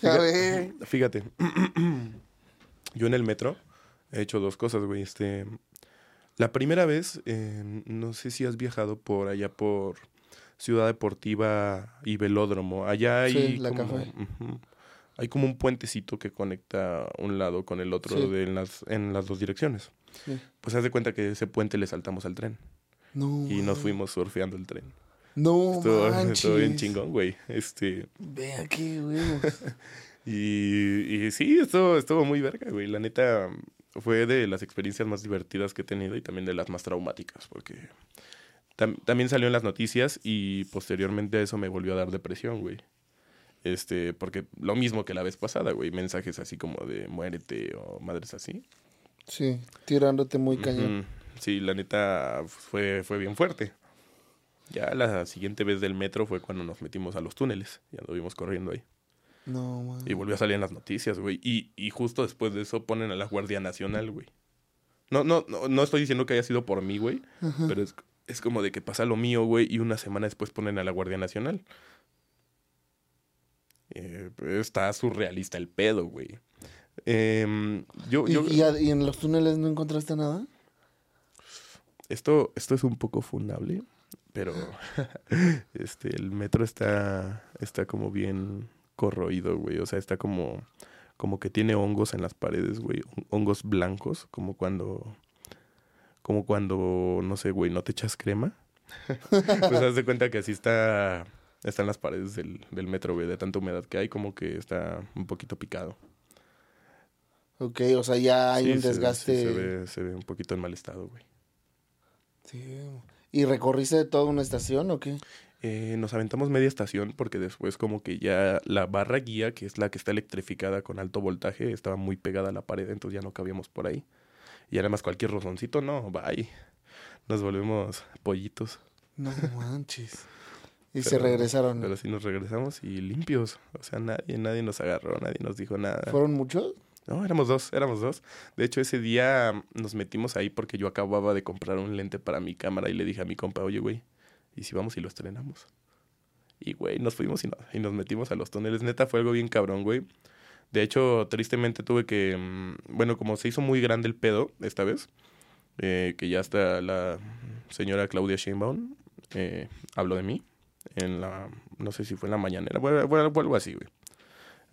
Fíjate, fíjate. yo en el metro he hecho dos cosas, güey. Este, la primera vez, eh, no sé si has viajado por allá por Ciudad Deportiva y Velódromo. Allá hay... Sí, la café hay como un puentecito que conecta un lado con el otro de, en, las, en las dos direcciones. Pues haz de cuenta que ese puente le saltamos al tren. No. Y nos fuimos surfeando el tren. No, estuvo, estuvo bien chingón, güey. Este. Ve aquí, güey. y, y sí, estuvo, estuvo muy verga, güey. La neta fue de las experiencias más divertidas que he tenido y también de las más traumáticas, porque también salió en las noticias y posteriormente a eso me volvió a dar depresión, güey. Este, porque lo mismo que la vez pasada, güey, mensajes así como de muérete o madres así. Sí, tirándote muy cañón. Sí, la neta fue, fue bien fuerte. Ya la siguiente vez del metro fue cuando nos metimos a los túneles y anduvimos corriendo ahí. No, man. Y volvió a salir en las noticias, güey. Y, y justo después de eso ponen a la Guardia Nacional, güey. No, no, no, no estoy diciendo que haya sido por mí, güey. Pero es, es como de que pasa lo mío, güey, y una semana después ponen a la Guardia Nacional. Eh, está surrealista el pedo, güey. Em, yo, ¿Y, ¿Y, en los túneles no encontraste nada? Esto, esto es un poco fundable, pero este, el metro está, está como bien corroído, güey. O sea, está como, como que tiene hongos en las paredes, güey. Hongos blancos, como cuando, como cuando, no sé, güey, no te echas crema. pues haz de cuenta que así está están las paredes del, del metro, güey, de tanta humedad que hay, como que está un poquito picado. Ok, o sea, ya hay un desgaste. Se, ve, se ve un poquito en mal estado, güey. Sí. ¿Y recorriste toda una estación o qué? Eh, nos aventamos media estación porque después como que ya la barra guía, que es la que está electrificada con alto voltaje, estaba muy pegada a la pared, entonces ya no cabíamos por ahí. Y además cualquier rozoncito, no, bye. Nos volvemos pollitos. No manches. Y se regresaron. Pero sí nos regresamos y limpios. O sea, nadie, nadie nos agarró, nadie nos dijo nada. ¿Fueron muchos? No, éramos dos, éramos dos. De hecho, ese día nos metimos ahí porque yo acababa de comprar un lente para mi cámara y le dije a mi compa, oye, güey, ¿y si vamos y lo estrenamos? Y, güey, nos fuimos y, y nos metimos a los túneles. Neta, fue algo bien cabrón, güey. De hecho, tristemente tuve que, mm, bueno, como se hizo muy grande el pedo esta vez, eh, que ya hasta la señora Claudia Sheinbaum eh, habló de mí en la, no sé si fue en la mañanera, vuelvo así, güey.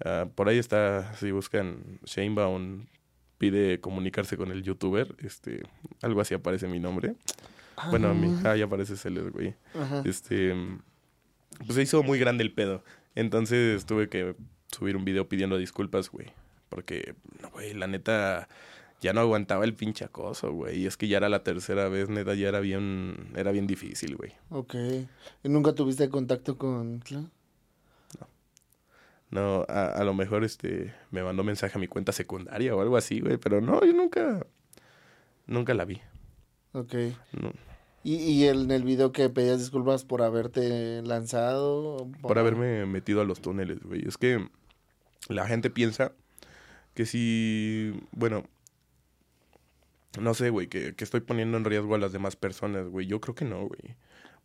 Ah, por ahí está, si buscan Shanebaum pide comunicarse con el youtuber, este, algo así aparece mi nombre. Bueno, a mí, ah, ahí aparece Celes, güey. Este, pues se hizo muy grande el pedo. Entonces tuve que subir un video pidiendo disculpas, güey. Porque, güey, la neta, ya no aguantaba el pinche acoso, güey. Y es que ya era la tercera vez, neta, ya era bien, era bien difícil, güey. Ok. ¿Y nunca tuviste contacto con No, a, a lo mejor este me mandó mensaje a mi cuenta secundaria o algo así, güey. Pero no, yo nunca, nunca la vi. Ok. No. ¿Y, y el- en el video que pedías disculpas por haberte lanzado? Por haberme metido a los túneles, güey. Es que la gente piensa que si, bueno, no sé, güey, que, que estoy poniendo en riesgo a las demás personas, güey. Yo creo que no, güey.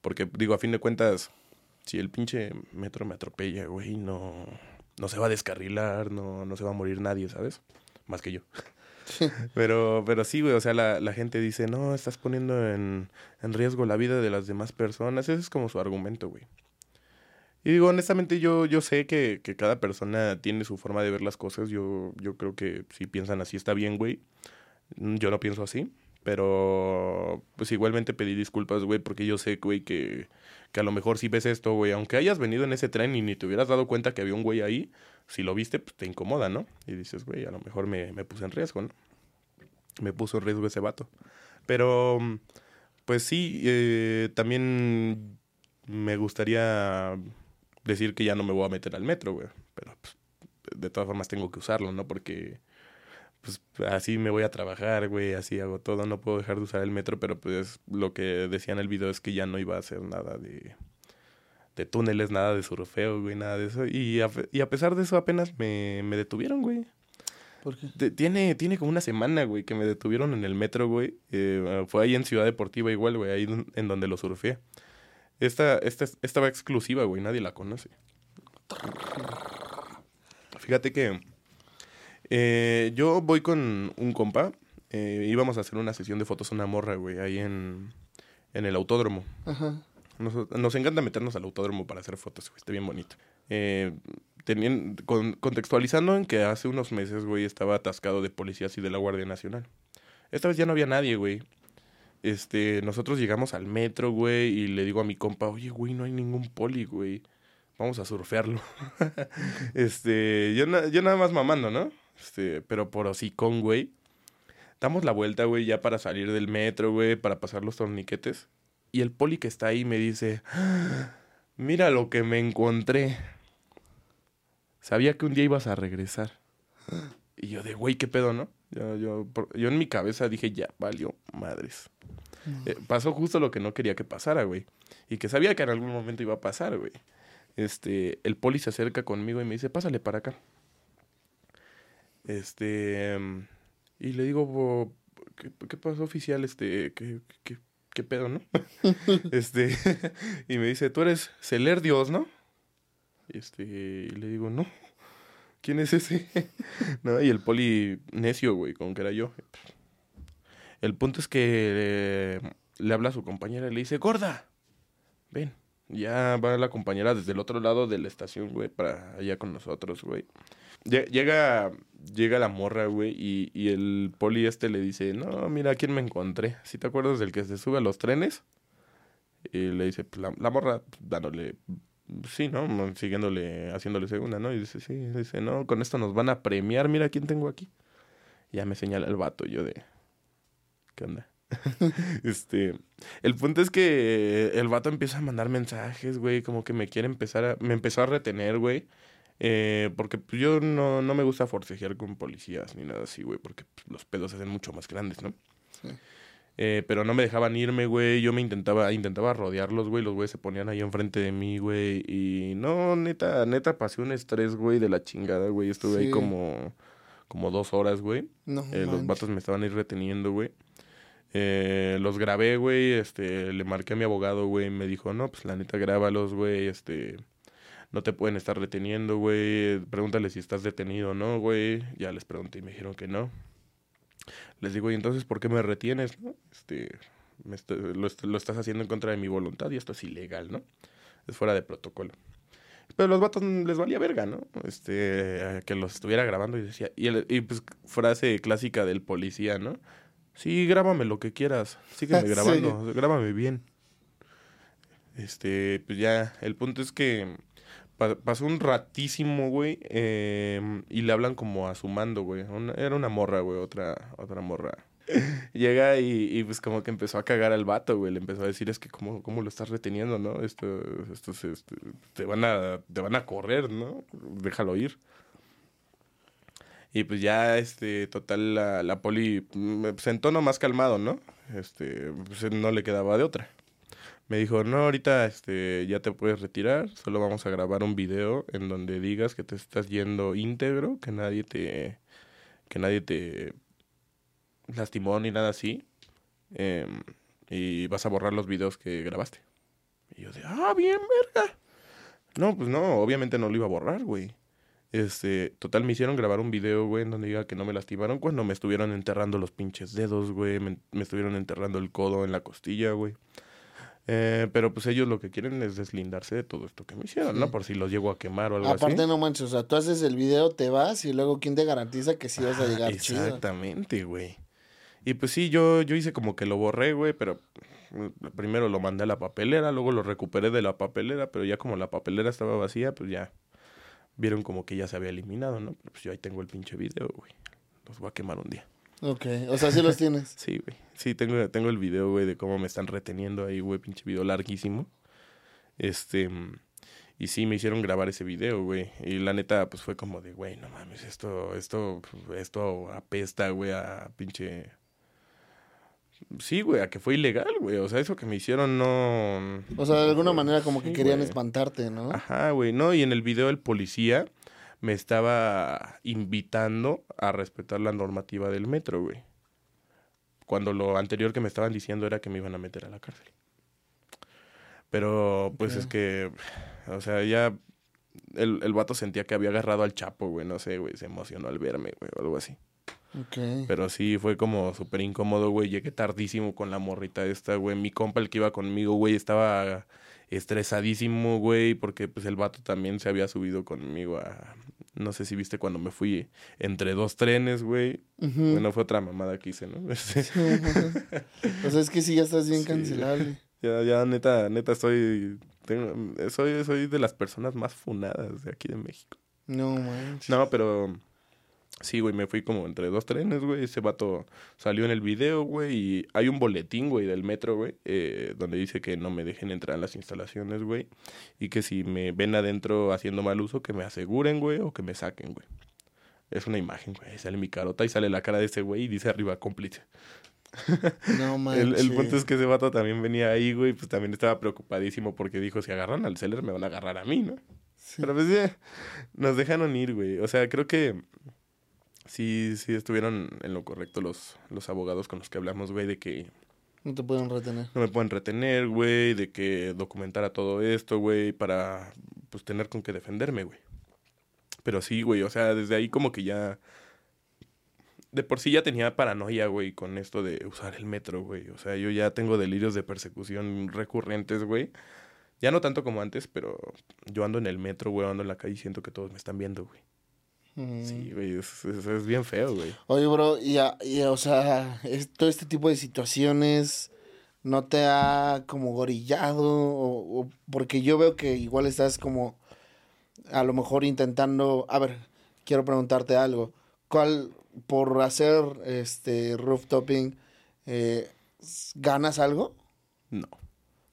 Porque, digo, a fin de cuentas, si el pinche metro me atropella, güey, no, no se va a descarrilar, no, no se va a morir nadie, ¿sabes? Más que yo. Pero, pero sí, güey, o sea, la, la gente dice, no, estás poniendo en, en riesgo la vida de las demás personas. Ese es como su argumento, güey. Y digo, honestamente, yo, yo sé que, que cada persona tiene su forma de ver las cosas. Yo, yo creo que si piensan así está bien, güey. Mm, Yo no pienso así. Pero, pues igualmente pedí disculpas, güey, porque yo sé, güey, que, que a lo mejor si ves esto, güey, aunque hayas venido en ese tren y ni te hubieras dado cuenta que había un güey ahí, si lo viste, pues te incomoda, ¿no? Y dices, güey, a lo mejor me, me puse en riesgo, ¿no? Me puso en riesgo ese vato. Pero, pues sí, eh, también me gustaría decir que ya no me voy a meter al metro, güey. Pero, pues, de todas formas tengo que usarlo, ¿no? Porque, pues, así me voy a trabajar, güey, así hago todo. No puedo dejar de usar el metro, pero, pues, lo que decía en el video es que ya no iba a hacer nada de de túneles, nada de surfeo, güey, nada de eso. Y a, y a pesar de eso apenas me, me detuvieron, güey. ¿Por qué? Tiene, tiene como una semana, güey, que me detuvieron en el metro, güey. Eh, fue ahí en Ciudad Deportiva igual, güey, ahí en donde lo surfé. Esta, esta, esta va exclusiva, güey, nadie la conoce. Fíjate que eh, yo voy con un compa, eh, íbamos a hacer una sesión de fotos a una morra, güey, ahí en, en el autódromo. Ajá. Nos, nos encanta meternos al autódromo para hacer fotos, güey. Está bien bonito. Eh, con- contextualizando en que hace unos meses, güey, estaba atascado de policías y de la Guardia Nacional. Esta vez ya no había nadie, güey. Este, nosotros llegamos al metro, güey, y le digo a mi compa, oye, güey, no hay ningún poli, güey. Vamos a surfearlo. este, yo, yo nada más mamando, ¿no? Este, pero por hocicón, güey. Damos la vuelta, güey, ya para salir del metro, güey, para pasar los torniquetes. Y el poli que está ahí me dice, "Ah, mira lo que me encontré. Sabía que un día ibas a regresar. Y yo de, güey, ¿qué pedo, no? Yo, yo, yo en mi cabeza dije, ya, valió, madres. Eh, pasó justo lo que no quería que pasara, güey. Y que sabía que en algún momento iba a pasar, güey. Este, el poli se acerca conmigo y me dice, pásale para acá. Este, em, y le digo, "Bo- ¿qué, qué pasó, oficial? Este, ¿qué, qué, qué pedo, no? este, y me dice, tú eres Celer Dios, ¿no? Este, y le digo, no. ¿Quién es ese? no, y el poli necio, güey, como que era yo. El punto es que eh, le habla a su compañera y le dice, gorda, ven. Ya va la compañera desde el otro lado de la estación, güey, para allá con nosotros, güey. Lle- Llega, llega la morra, güey, y, y el poli este le dice, no, mira, ¿a quién me encontré? ¿Sí te acuerdas del que se sube a los trenes? Y le dice, pues, la, morra dándole, sí, ¿no? Mm, Siguiéndole, haciéndole segunda, ¿no? Y dice, sí, dice, no, con esto nos van a premiar, mira quién tengo aquí. Ya me señala el vato, yo de, ¿qué onda? este, el punto es que el vato empieza a mandar mensajes, güey, como que me quiere empezar a, me empezó a retener, güey. Eh, porque pues, yo no, no me gusta forcejear con policías ni nada así, güey, porque pues, los pedos se hacen mucho más grandes, ¿no? Sí. Eh, pero no me dejaban irme, güey. Yo me intentaba, intentaba rodearlos, güey. Los güeyes se ponían ahí enfrente de mí, güey. Y no, neta, neta, pasé un estrés, güey, de la chingada, güey. Estuve ahí como, como dos horas, güey. No, Eh, los vatos me estaban ahí reteniendo, güey. Eh, los grabé, güey. Este, le marqué a mi abogado, güey. Me dijo, no, pues la neta, grábalos, güey. Este, no te pueden estar reteniendo, güey. Pregúntale si estás detenido o no, güey. Ya les pregunté y me dijeron que no. Les digo, ¿y entonces por qué me retienes? no? Este, me est- lo, est- lo estás haciendo en contra de mi voluntad y esto es ilegal, ¿no? Es fuera de protocolo. Pero los vatos les valía verga, ¿no? Este, que los estuviera grabando y decía, y, el- y pues frase clásica del policía, ¿no? Sí, grábame lo que quieras, sígueme Sí. grabando, grábame bien. Este, pues ya, el punto es que pasó un ratísimo, güey, em, y le hablan como a su mando, güey. Una- era una morra, güey, otra, otra morra. Llega y, pues como que empezó a cagar al vato, güey. Le empezó a decir, es que cómo, cómo lo estás reteniendo, ¿no? Esto, esto, esto, te van a, te van a correr, ¿no? Déjalo ir. Y pues ya, este, total, la, la poli, pues en más calmado, ¿no? Este, pues no le quedaba de otra. Me dijo, no, ahorita este, ya te puedes retirar, solo vamos a grabar un video en donde digas que te estás yendo íntegro, que nadie te, que nadie te lastimó ni nada así. Em, y vas a borrar los videos que grabaste. Y yo de, ah, bien, verga. No, pues no, obviamente no lo iba a borrar, güey. Este, total, me hicieron grabar un video, güey, en donde diga que no me lastimaron cuando me estuvieron enterrando los pinches dedos, güey. Me, me estuvieron enterrando el codo en la costilla, güey. Eh, pero pues ellos lo que quieren es deslindarse de todo esto que me hicieron, ¿no? Por si los llego a quemar o algo así. Aparte, no manches, o sea, tú haces el video, te vas y luego ¿quién te garantiza que sí vas a llegar Exactamente, güey. Y pues sí, yo, yo hice como que lo borré, güey, pero mm, primero lo mandé a la papelera, luego lo recuperé de la papelera, pero ya como la papelera estaba vacía, pues ya vieron como que ya se había eliminado, ¿no? Pero pues yo ahí tengo el pinche video, güey. Los voy a quemar un día. Ok, o sea, sí los tienes. sí, güey. Sí, tengo, tengo el video, güey, de cómo me están reteniendo ahí, güey, pinche video larguísimo. Este, y sí, me hicieron grabar ese video, güey. Y la neta, pues fue como de, güey, no mames, esto, esto, esto apesta, güey, a pinche... Sí, güey, a que fue ilegal, güey. O sea, eso que me hicieron no... O sea, de alguna manera como que querían espantarte, ¿no? Ajá, güey. No, y en el video el policía me estaba invitando a respetar la normativa del metro, güey. Cuando lo anterior que me estaban diciendo era que me iban a meter a la cárcel. Pero pues es que, o sea, ya el, el vato sentía que había agarrado al chapo, güey, no sé, güey, se emocionó al verme, güey, o algo así. Okay. Pero sí, fue como súper incómodo, güey. Llegué tardísimo con la morrita esta, güey. Mi compa, el que iba conmigo, güey, estaba estresadísimo, güey, porque pues el vato también se había subido conmigo a... No sé si viste cuando me fui entre dos trenes, güey. Bueno, fue otra mamada que hice, ¿no? o sea, es que sí, ya estás bien cancelable. Ya, ya, neta, neta, estoy... soy, soy de las personas más funadas de aquí de México. No, manches. No, pero Sí, güey, me fui como entre dos trenes, güey. Ese vato salió en el video, güey. Y hay un boletín, güey, del metro, güey, eh, donde dice que no me dejen entrar a las instalaciones, güey. Y que si me ven adentro haciendo mal uso, que me aseguren, güey, o que me saquen, güey. Es una imagen, güey. Sale mi carota y sale la cara de ese güey y dice arriba cómplice. No manches. El, el, punto es que ese vato también venía ahí, güey, pues también estaba preocupadísimo porque dijo, si agarran al seller me van a agarrar a mí, ¿no? Pero pues ya, nos dejaron ir, güey. O sea, creo que sí, sí estuvieron en lo correcto los, los abogados con los que hablamos, güey, de que... No te pueden retener. No me pueden retener, güey, de que documentara todo esto, güey, para, pues, tener con qué defenderme, güey. Pero sí, güey, o sea, desde ahí como que ya... De por sí ya tenía paranoia, güey, con esto de usar el metro, güey. O sea, yo ya tengo delirios de persecución recurrentes, güey. Ya no tanto como antes, pero yo ando en el metro, güey, ando en la calle y siento que todos me están viendo, güey. Sí, güey, eso es, bien feo, güey. Oye, bro, y, y o sea, todo este tipo de situaciones no te ha como gorillado o, porque yo veo que igual estás como a lo mejor intentando, a ver, quiero preguntarte algo. ¿Cuál por hacer este rooftoping eh, ganas algo? No.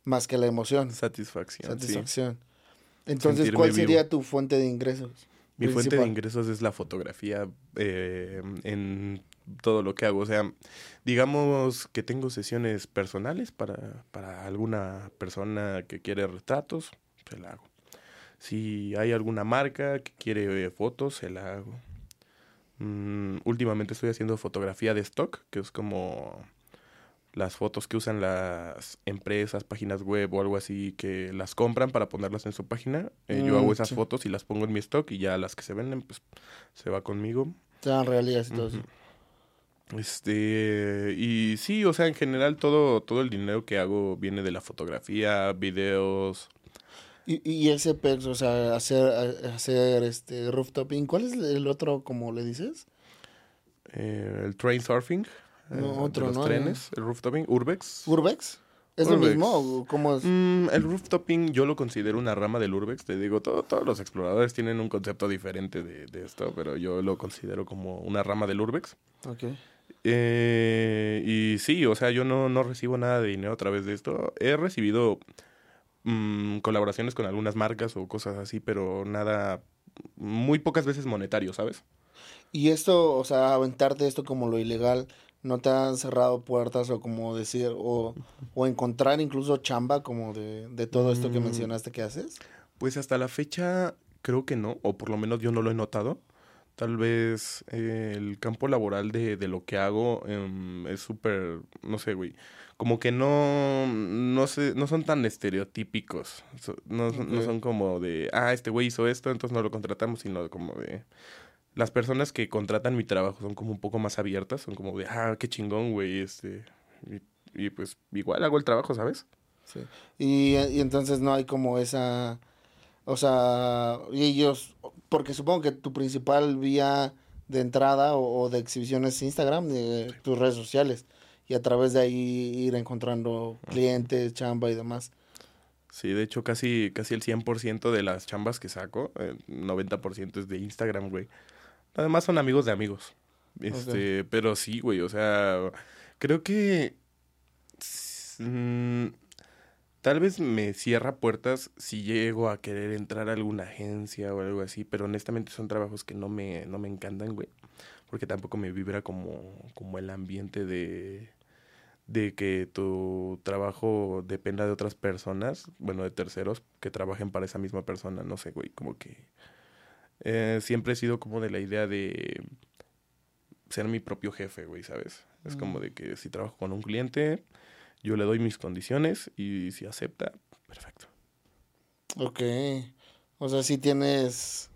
Más que la emoción. Satisfacción. Satisfacción. Entonces, ¿cuál sería tu fuente de ingresos? Mi fuente de ingresos es la fotografía eh, en todo lo que hago. O sea, digamos que tengo sesiones personales para, para alguna persona que quiere retratos, se la hago. Si hay alguna marca que quiere fotos, se la hago. Mm, últimamente estoy haciendo fotografía de stock, que es como las fotos que usan las empresas, páginas web o algo así, que las compran para ponerlas en su página. Eh, yo hago mm, esas fotos y las pongo en mi stock y ya las que se venden, pues se va conmigo. Se dan realidades y todo eso. Este, y sí, o sea, en general todo, todo el dinero que hago viene de la fotografía, videos. Y, y ese pex, o sea, hacer, hacer este rooftoping, ¿cuál es el otro, como le dices? Eh, el train surfing. No, eh, los trenes, el rooftoping, Urbex. ¿Urbex? ¿Es lo mismo cómo es? Mm, el rooftoping yo lo considero una rama del Urbex. Te digo, todo, todos los exploradores tienen un concepto diferente de, de, esto, pero yo lo considero como una rama del Urbex. Ok. Eh, y sí, o sea, yo no, no recibo nada de dinero a través de esto. He recibido mm, colaboraciones con algunas marcas o cosas así, pero nada, muy pocas veces monetario, ¿sabes? Y esto, o sea, aventarte esto como lo ilegal, ¿no te han cerrado puertas o como decir, o, o encontrar incluso chamba como de, de todo esto que Mm. mencionaste que haces? Pues hasta la fecha creo que no, o por lo menos yo no lo he notado. Tal vez eh, el campo laboral de, de lo que hago em, es súper, no sé, güey, como que no, no, sé, no son tan estereotípicos. So- no, no son como de, ah, este güey hizo esto, entonces no lo contratamos, sino como de... Las personas que contratan mi trabajo son como un poco más abiertas, son como de, ah, qué chingón, güey, este... Y, y pues igual hago el trabajo, ¿sabes? Sí. Y, y entonces no hay como esa, o sea, y ellos, porque supongo que tu principal vía de entrada o, o de exhibición es Instagram, de tus redes sociales, y a través de ahí ir encontrando clientes, chamba y demás. Sí, de hecho casi, casi el 100% de las chambas que saco, el 90% es de Instagram, güey. Además son amigos de amigos. Este, pero sí, güey, o sea, creo que mm, tal vez me cierra puertas si llego a querer entrar a alguna agencia o algo así, pero honestamente son trabajos que no me, no me encantan, güey, porque tampoco me vibra como, como el ambiente de, de que tu trabajo dependa de otras personas, bueno, de terceros que trabajen para esa misma persona, no sé, güey, como que eh, siempre he sido como de la idea de ser mi propio jefe, güey, ¿sabes? Es como de que si trabajo con un cliente, yo le doy mis condiciones y si acepta, perfecto. Ok, o sea, si tienes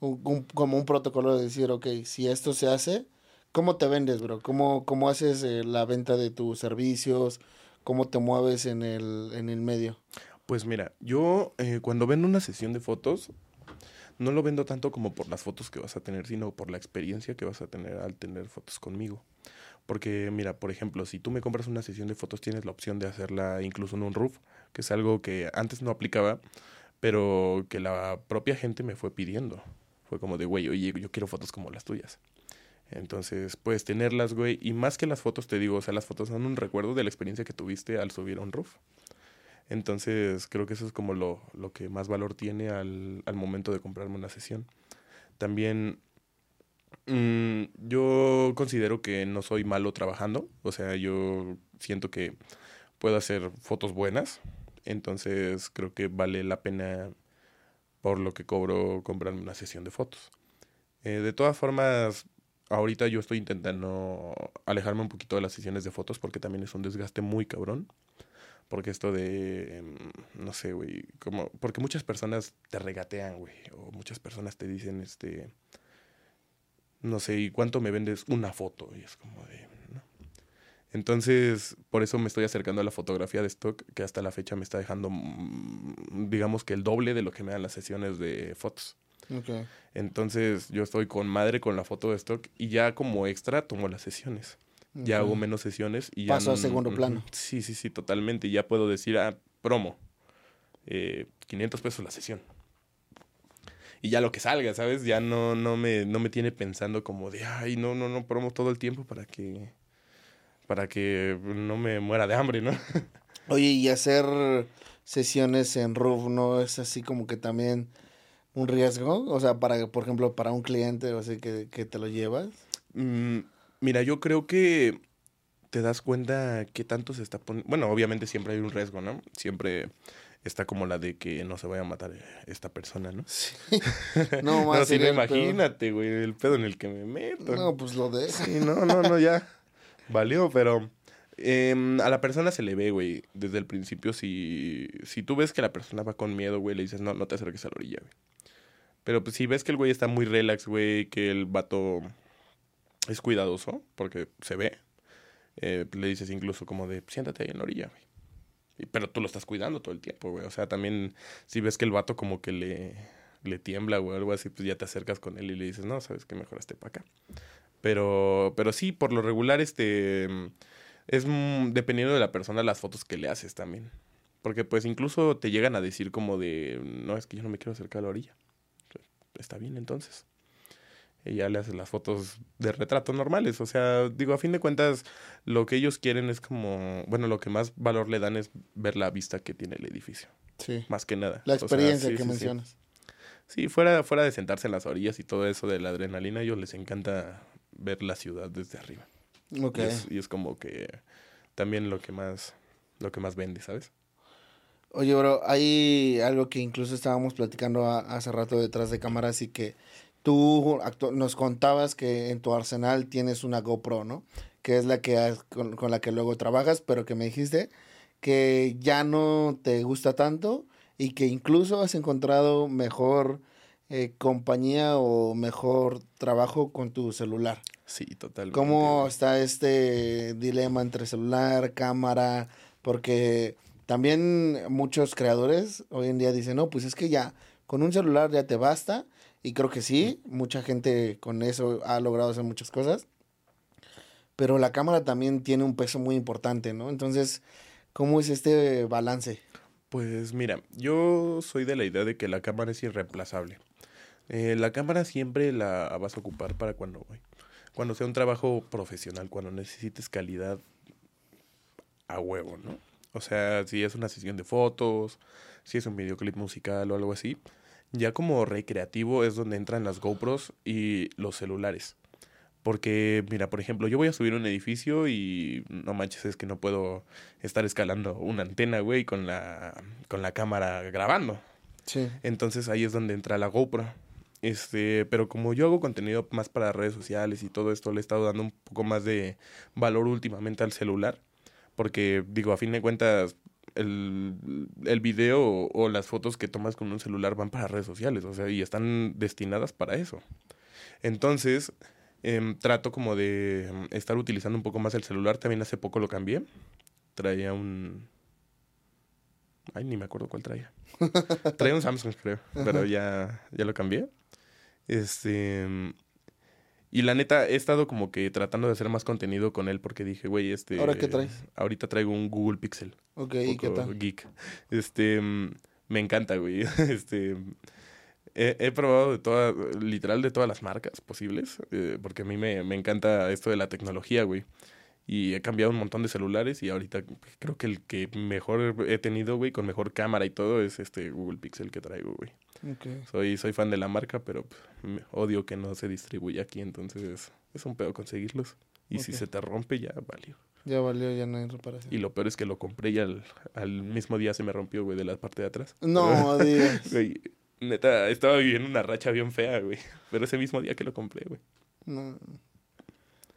un- un- como un protocolo de decir, ok, si esto se hace, ¿cómo te vendes, bro? ¿Cómo, cómo haces eh, la venta de tus servicios? ¿Cómo te mueves en el, en el medio? Pues mira, yo eh, cuando vendo una sesión de fotos, no lo vendo tanto como por las fotos que vas a tener, sino por la experiencia que vas a tener al tener fotos conmigo. Porque mira, por ejemplo, si tú me compras una sesión de fotos, tienes la opción de hacerla incluso en un roof, que es algo que antes no aplicaba, pero que la propia gente me fue pidiendo. Fue como de, güey, oye, yo quiero fotos como las tuyas. Entonces, puedes tenerlas, güey. Y más que las fotos, te digo, o sea, las fotos son un recuerdo de la experiencia que tuviste al subir un roof. Entonces, creo que eso es como lo, lo que más valor tiene al, al momento de comprarme una sesión. También, mm, yo considero que no soy malo trabajando. O sea, yo siento que puedo hacer fotos buenas. Entonces, creo que vale la pena por lo que cobro comprarme una sesión de fotos. Eh, de todas formas, ahorita yo estoy intentando alejarme un poquito de las sesiones de fotos porque también es un desgaste muy cabrón. Porque esto de, em, no sé, güey, como, porque muchas personas te regatean, güey, o muchas personas te dicen, este, no sé, ¿y cuánto me vendes una foto? Y es como de, ¿no? Entonces, por eso me estoy acercando a la fotografía de stock, que hasta la fecha me está dejando, mm, digamos que el doble de lo que me dan las sesiones de fotos. Ok. Entonces, yo estoy con madre con la foto de stock y ya como extra tomo las sesiones. Ya hago menos sesiones y ya... Paso a segundo plano. Sí, sí, sí, totalmente. Ya puedo decir, ah, promo. Eh, 500 pesos la sesión. Y ya lo que salga, ¿sabes? Ya no, no, me, no me tiene pensando como de, ay, no, no, no, promo todo el tiempo para que... Para que no me muera de hambre, ¿no? Oye, y hacer sesiones en roof no es así como que también un riesgo, o sea, para, por ejemplo, para un cliente o así que, que te lo llevas. Mm, mira, yo creo que te das cuenta qué tanto se está poniendo. Bueno, obviamente siempre hay un riesgo, ¿no? Siempre está como la de que no se vaya a matar esta persona, ¿no? Sí. No, No, más si no, el peor. imagínate, güey, el pedo en el que me meto. No, pues lo deja. Sí, no, no, no, ya. Valió, pero em, a la persona se le ve, güey, desde el principio. Si, si tú ves que la persona va con miedo, güey, le dices, no, no te acerques a la orilla, güey. Pero pues si ves que el güey está muy relax, güey, que el vato es cuidadoso, porque se ve, eh, le dices incluso como de, siéntate ahí en la orilla, güey. Pero tú lo estás cuidando todo el tiempo, güey. O sea, también si ves que el vato como que le, le tiembla o algo así, pues ya te acercas con él y le dices, no, sabes que mejor esté para acá. Pero, pero sí, por lo regular, este, es dependiendo de la persona las fotos que le haces también. Porque pues incluso te llegan a decir como de, no, es que yo no me quiero acercar a la orilla. Está bien entonces. Y ya le haces las fotos de retrato normales. O sea, digo, a fin de cuentas, lo que ellos quieren es como, bueno, lo que más valor le dan es ver la vista que tiene el edificio. Sí. Más que nada. La O sea, experiencia sí, que sí. mencionas. Sí, fuera, fuera de sentarse en las orillas y todo eso de la adrenalina, a ellos les encanta ver la ciudad desde arriba. Ok. Y, es, y es como que también lo que más, lo que más vende, ¿sabes? Oye, bro, hay algo que incluso estábamos platicando a- hace rato detrás de cámaras y que tú nos contabas que en tu arsenal tienes una GoPro, ¿no? Que es la que has- con, con la que luego trabajas, pero que me dijiste que ya no te gusta tanto y que incluso has encontrado mejor eh, compañía o mejor trabajo con tu celular. Sí, totalmente. ¿Cómo está este dilema entre celular, cámara? Porque también muchos creadores hoy en día dicen, no, pues es que ya con un celular ya te basta. Y creo que sí, mucha gente con eso ha logrado hacer muchas cosas. Pero la cámara también tiene un peso muy importante, ¿no? Entonces, ¿cómo es este balance? Pues mira, yo soy de la idea de que la cámara es irreemplazable. Eh, la cámara siempre la vas a ocupar para cuando, cuando sea un trabajo profesional, cuando necesites calidad a huevo, ¿no? O sea, si es una sesión de fotos, si es un videoclip musical o algo así. Ya como recreativo es donde entran las GoPros y los celulares. Porque, mira, por ejemplo, yo voy a subir un edificio y no manches, es que no puedo estar escalando una antena, güey, con la, con la cámara grabando. Sí. Entonces ahí es donde entra la GoPro. Este, pero como yo hago contenido más para redes sociales y todo esto, le he estado dando un poco más de valor últimamente al celular. Porque, digo, a fin de cuentas, el, el video o, o las fotos que tomas con un celular van para redes sociales, o sea, y están destinadas para eso. Entonces, em, trato como de em, estar utilizando un poco más el celular. También hace poco lo cambié. Traía un... Ay, ni me acuerdo cuál traía. traía un Samsung, creo, pero ya, ya lo cambié. Este... Y la neta, he estado como que tratando de hacer más contenido con él porque dije, güey, este... ¿Ahora qué traes? Ahorita traigo un Google Pixel. Ok, ¿y qué tal? Geek. Este, me encanta, güey. Este, he, he probado de todas, literal de todas las marcas posibles, eh, porque a mí me, me encanta esto de la tecnología, güey. Y he cambiado un montón de celulares y ahorita creo que el que mejor he tenido, güey, con mejor cámara y todo es este Google Pixel que traigo, güey. Soy, soy fan de la marca, pero pues, odio que no se distribuye aquí, entonces es un pedo conseguirlos. Y si se te rompe, ya valió. Ya valió, ya no hay reparación. Y lo peor es que lo compré y al, al mismo día se me rompió, güey, de la parte de atrás. No, digas. Güey, neta, estaba viviendo una racha bien fea, güey. Pero ese mismo día que lo compré, güey. No.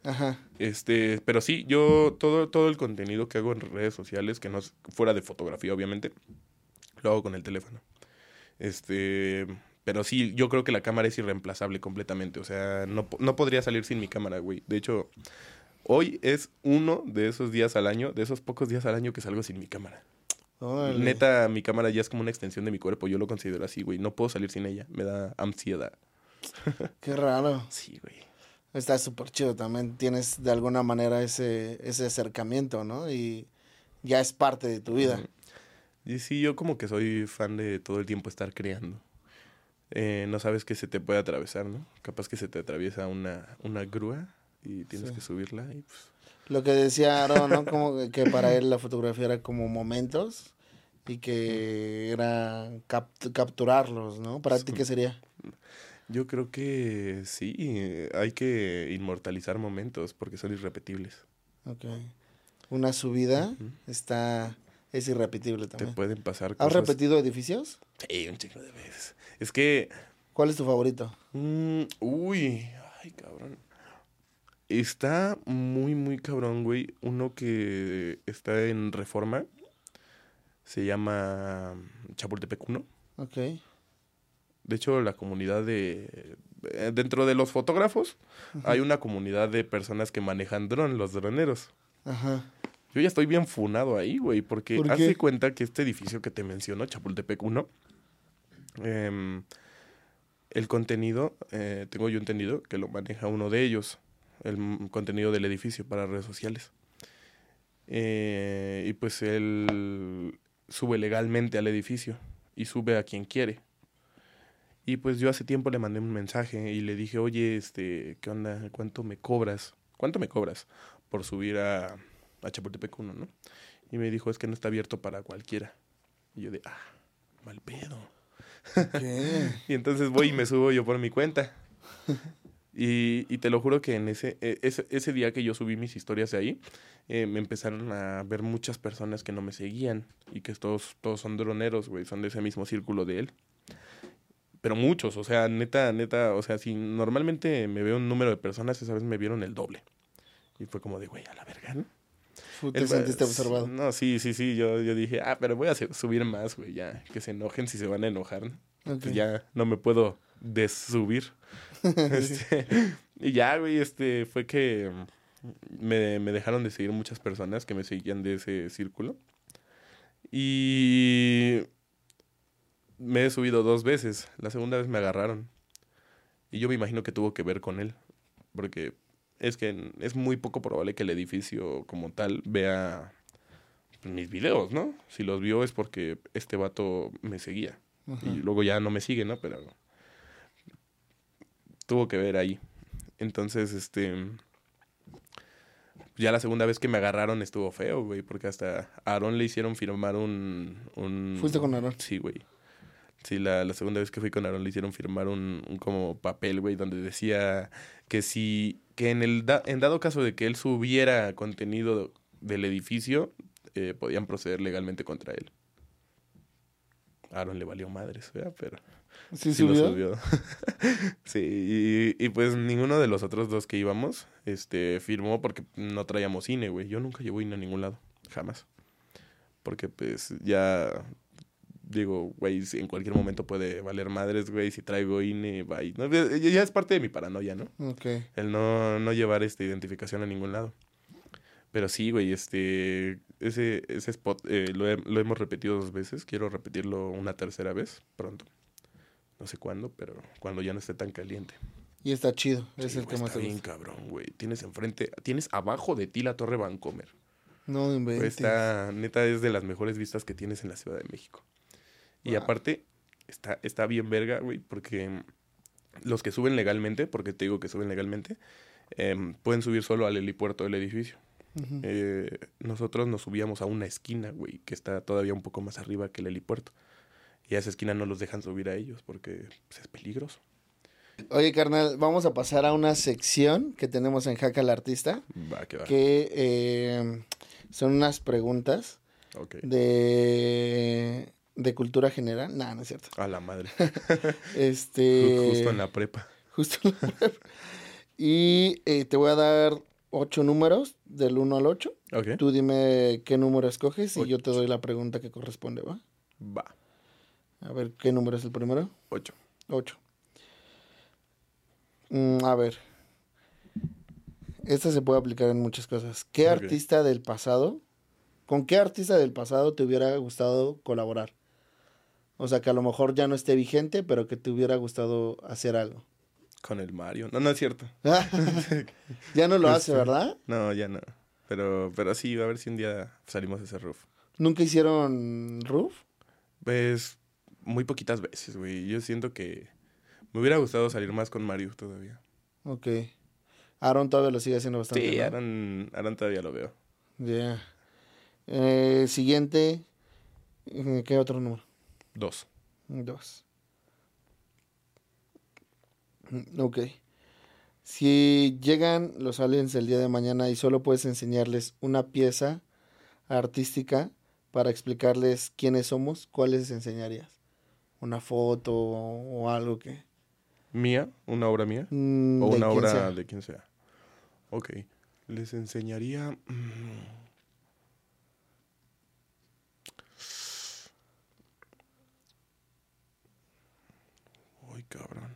Ajá. Este, pero sí, yo todo, todo el contenido que hago en redes sociales, que no es fuera de fotografía, obviamente, lo hago con el teléfono. Este, pero sí, yo creo que la cámara es irreemplazable completamente. O sea, no, no podría salir sin mi cámara, güey. De hecho, hoy es uno de esos días al año, de esos pocos días al año que salgo sin mi cámara. Órale. Neta, mi cámara ya es como una extensión de mi cuerpo. Yo lo considero así, güey. No puedo salir sin ella. Me da ansiedad. Qué raro. Sí, güey. Está súper chido también. Tienes de alguna manera ese, ese acercamiento, ¿no? Y ya es parte de tu vida. Y sí, yo como que soy fan de todo el tiempo estar creando. Eh, no sabes qué se te puede atravesar, ¿no? Capaz que se te atraviesa una, una grúa y tienes Sí. que subirla y pues... Lo que decía Aaron, ¿no? Como que- que para él la fotografía era como momentos y que era cap- capturarlos, ¿no? ¿Para ti qué sería? Yo creo que sí, hay que inmortalizar momentos porque son irrepetibles. Ok. Una subida está... Es irrepetible Te también. pueden pasar ¿Has cosas... repetido edificios? Sí, un chingo de veces. Es que ¿Cuál es tu favorito? Mm, uy, ay, cabrón. Está muy, muy cabrón, güey. Uno que está en reforma. Se llama Chapultepec 1. Ok. De hecho, la comunidad de... eh, Dentro de los fotógrafos, hay una comunidad de personas que manejan dron, los droneros. Ajá. Yo ya estoy bien funado ahí, güey, porque ¿Por de cuenta que este edificio que te menciono, Chapultepec 1, em, el contenido, eh, tengo yo entendido que lo maneja uno de ellos, el contenido del edificio para redes sociales. Eh, y pues él sube legalmente al edificio y sube a quien quiere. Y pues yo hace tiempo le mandé un mensaje y le dije, oye, este, ¿qué onda? ¿Cuánto me cobras? ¿Cuánto me cobras por subir a, a Chapultepec 1, no? Y me dijo, es que no está abierto para cualquiera. Y yo de, ah, mal pedo. ¿Qué? Y entonces voy y me subo yo por mi cuenta. Y, y te lo juro que en ese, e- ese, ese día que yo subí mis historias de ahí, eh, me empezaron a ver muchas personas que no me seguían y que todos, todos son droneros, güey, son de ese mismo círculo de él. Pero muchos, o sea, neta, neta, o sea, si normalmente me veo un número de personas, esa vez me vieron el doble. Y fue como de, güey, a la verga, ¿no? Te El- sentiste observado. No, sí, sí, sí. Yo, yo dije, ah, pero voy a subir más, güey, ya. Que se enojen si se van a enojar. Pues ya no me puedo desubir. Este, y ya, güey, este, fue que me, me dejaron de seguir muchas personas que me seguían de ese círculo. Y me he subido dos veces. La segunda vez me agarraron. Y yo me imagino que tuvo que ver con él. Porque es que es muy poco probable que el edificio como tal vea pues, mis videos, ¿no? Si los vio es porque este vato me seguía. Ajá. Y luego ya no me sigue, ¿no? Pero tuvo que ver ahí. Entonces, este... Ya la segunda vez que me agarraron estuvo feo, güey, porque hasta a Aarón le hicieron firmar un... un ¿Fuiste con Aarón? Sí, güey. Sí, la, la segunda vez que fui con Aarón le hicieron firmar un, un como papel, güey, donde decía que si... Que en, el da- en dado caso de que él subiera contenido del edificio, eh, podían proceder legalmente contra él. A Aaron le valió madres, ¿verdad? Pero ¿Sí, sí lo subió? sí, y, y pues ninguno de los otros dos que íbamos este, firmó porque no traíamos cine, güey. Yo nunca llevo INE a ningún lado, jamás. Porque pues ya, digo, güey, si en cualquier momento puede valer madres, güey, si traigo INE, bye. No, ya ya es parte de mi paranoia, ¿no? Ok. El no, no llevar esta identificación a ningún lado. Pero sí, güey, este, ese, ese spot eh, lo, he- lo hemos repetido dos veces. Quiero repetirlo una tercera vez pronto. No sé cuándo, pero cuando ya no esté tan caliente. Y está chido. Es Sí, el güey, que más está te bien gusta. cabrón, güey. Tienes enfrente, tienes abajo de ti la Torre Vancomer. No inventes. Está, neta, es de las mejores vistas que tienes en la Ciudad de México. Y Wow. aparte, está, está bien verga, güey, porque los que suben legalmente, porque te digo que suben legalmente, em, pueden subir solo al helipuerto del edificio. Eh, nosotros nos subíamos a una esquina, güey, que está todavía un poco más arriba que el helipuerto. Y a esa esquina no los dejan subir a ellos porque pues, es peligroso. Oye, carnal, vamos a pasar a una sección que tenemos en Hack al Artista, Va, que va. que eh, son unas preguntas Ok. de, de cultura general. Nah, no es cierto. A la madre. Este, Justo en la prepa. justo en la web. Y eh, te voy a dar ocho números, del 1 al 8. Ok. Tú dime qué número escoges y yo te doy la pregunta que corresponde, ¿va? Va. A ver, ¿qué número es el primero? Ocho. 8. a ver. Esta se puede aplicar en muchas cosas. ¿Qué artista del pasado, con qué artista del pasado te hubiera gustado colaborar? O sea, que a lo mejor ya no esté vigente, pero que te hubiera gustado hacer algo. Con el Mario. No, no es cierto. ya no lo hace, Este, ¿verdad? No, ya no. Pero, pero sí, a ver si un día salimos de ese roof. ¿Nunca hicieron roof? Pues muy poquitas veces, güey. Yo siento que me hubiera gustado salir más con Mario todavía. Ok. Aaron todavía lo sigue haciendo bastante. Sí, ¿no? Aaron, Aaron todavía lo veo. Ya. Eh, siguiente. eh, ¿Qué otro número? Dos. Dos. Mm, Ok. Si llegan los aliens el día de mañana y solo puedes enseñarles una pieza artística para explicarles quiénes somos, ¿cuál les enseñarías? ¿Una foto o algo que... ¿Mía? ¿Una obra mía? mm, O una obra sea? de quien sea. Ok. Les enseñaría. Cabrón.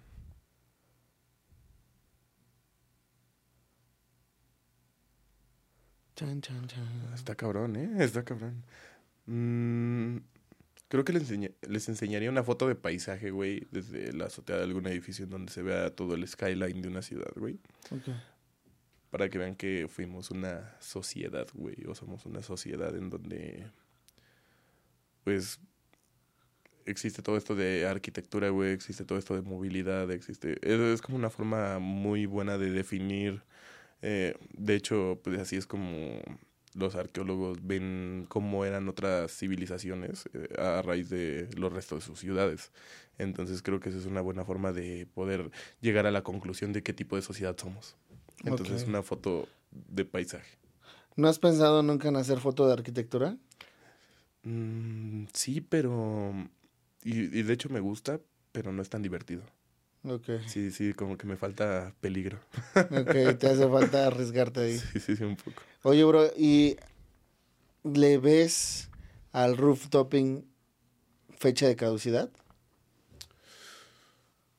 Chan, chan, chan. Está cabrón, ¿eh? Está cabrón. Mm, creo que les, enseña- les enseñaría una foto de paisaje, güey, desde la azotea de algún edificio en donde se vea todo el skyline de una ciudad, güey. Ok. Para que vean que fuimos una sociedad, güey. O somos una sociedad en donde, pues, existe todo esto de arquitectura, güey, existe todo esto de movilidad, existe... Es, es como una forma muy buena de definir. eh, de hecho, pues así es como los arqueólogos ven cómo eran otras civilizaciones eh, a raíz de los restos de sus ciudades. Entonces creo que esa es una buena forma de poder llegar a la conclusión de qué tipo de sociedad somos. Entonces Ok. una foto de paisaje. ¿No has pensado nunca en hacer foto de arquitectura? Mm, sí, pero... Y, y de hecho me gusta, pero no es tan divertido. Ok, Sí, sí, como que me falta peligro. ok, te hace falta arriesgarte ahí. Sí, sí, sí, un poco. Oye, bro, ¿y le ves al rooftoping fecha de caducidad?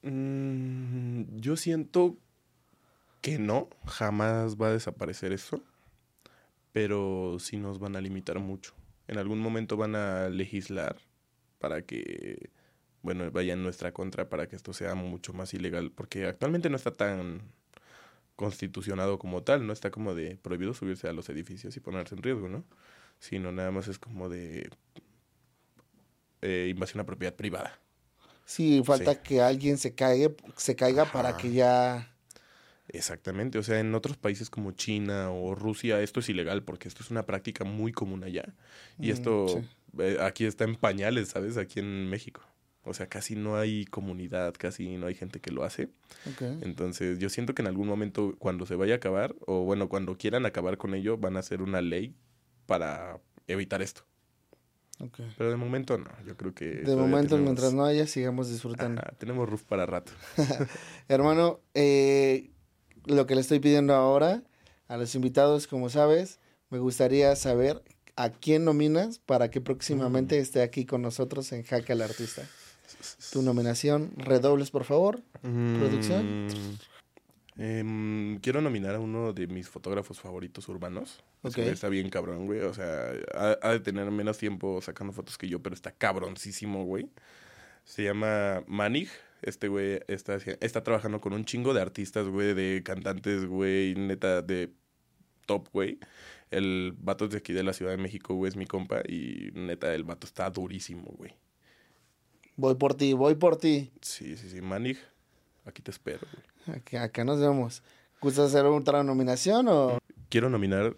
Mm, yo siento que no, jamás va a desaparecer eso, pero sí nos van a limitar mucho. En algún momento van a legislar para que, bueno, vaya en nuestra contra para que esto sea mucho más ilegal, porque actualmente no está tan constitucionado como tal, no está como de prohibido subirse a los edificios y ponerse en riesgo, ¿no? Sino nada más es como de eh, invasión a propiedad privada. Sí, falta Sí. que alguien se caiga, se caiga para que ya... Exactamente, o sea, en otros países como China o Rusia esto es ilegal porque esto es una práctica muy común allá. Y Mm, esto sí. Eh, aquí está en pañales, ¿sabes? Aquí en México. O sea, casi no hay comunidad, casi no hay gente que lo hace. Entonces, yo siento que en algún momento cuando se vaya a acabar, o bueno, cuando quieran acabar con ello, van a hacer una ley para evitar esto. Pero de momento no, yo creo que... De momento, tenemos- mientras no haya, sigamos disfrutando. Ajá, tenemos roof para rato. Hermano, eh, lo que le estoy pidiendo ahora a los invitados, como sabes, me gustaría saber a quién nominas para que próximamente Mm. esté aquí con nosotros en Jaque al Artista. Tu nominación, redobles por favor. ¿Producción? Mm, em, quiero nominar a uno de mis fotógrafos favoritos urbanos. Ese Ok. güey Está bien cabrón, güey. O sea, ha, ha de tener menos tiempo sacando fotos que yo, pero está cabroncísimo, güey. Se llama Manig. Este güey está, está trabajando con un chingo de artistas, güey, de cantantes, güey, neta, de top, güey. El vato es de aquí de la Ciudad de México, güey, es mi compa. Y neta, el vato está durísimo, güey. Voy por ti, voy por ti. Sí, sí, sí, Manig. Aquí te espero, güey. Aquí- acá nos vemos. ¿Gustas hacer otra nominación o...? Quiero nominar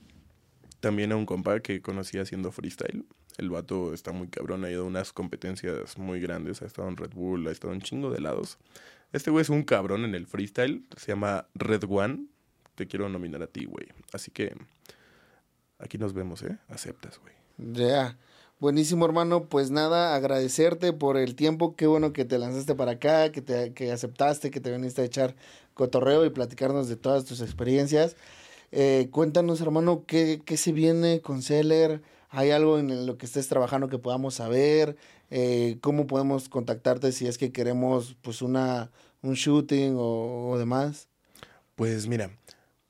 también a un compa que conocí haciendo freestyle. El vato está muy cabrón, ha ido a unas competencias muy grandes, ha estado en Red Bull, ha estado en un chingo de lados. Este güey es un cabrón en el freestyle, se llama Red One. Te quiero nominar a ti, güey. Así que aquí nos vemos, ¿eh? Aceptas, güey. Ya. Buenísimo, hermano. Pues nada, agradecerte por el tiempo. Qué bueno que te lanzaste para acá, que, te, que aceptaste, que te viniste a echar cotorreo y platicarnos de todas tus experiencias. Eh, cuéntanos, hermano, ¿qué, qué se viene con Seller? ¿Hay algo en lo que estés trabajando que podamos saber? Eh, ¿Cómo podemos contactarte si es que queremos pues una, un shooting o, o demás? Pues mira,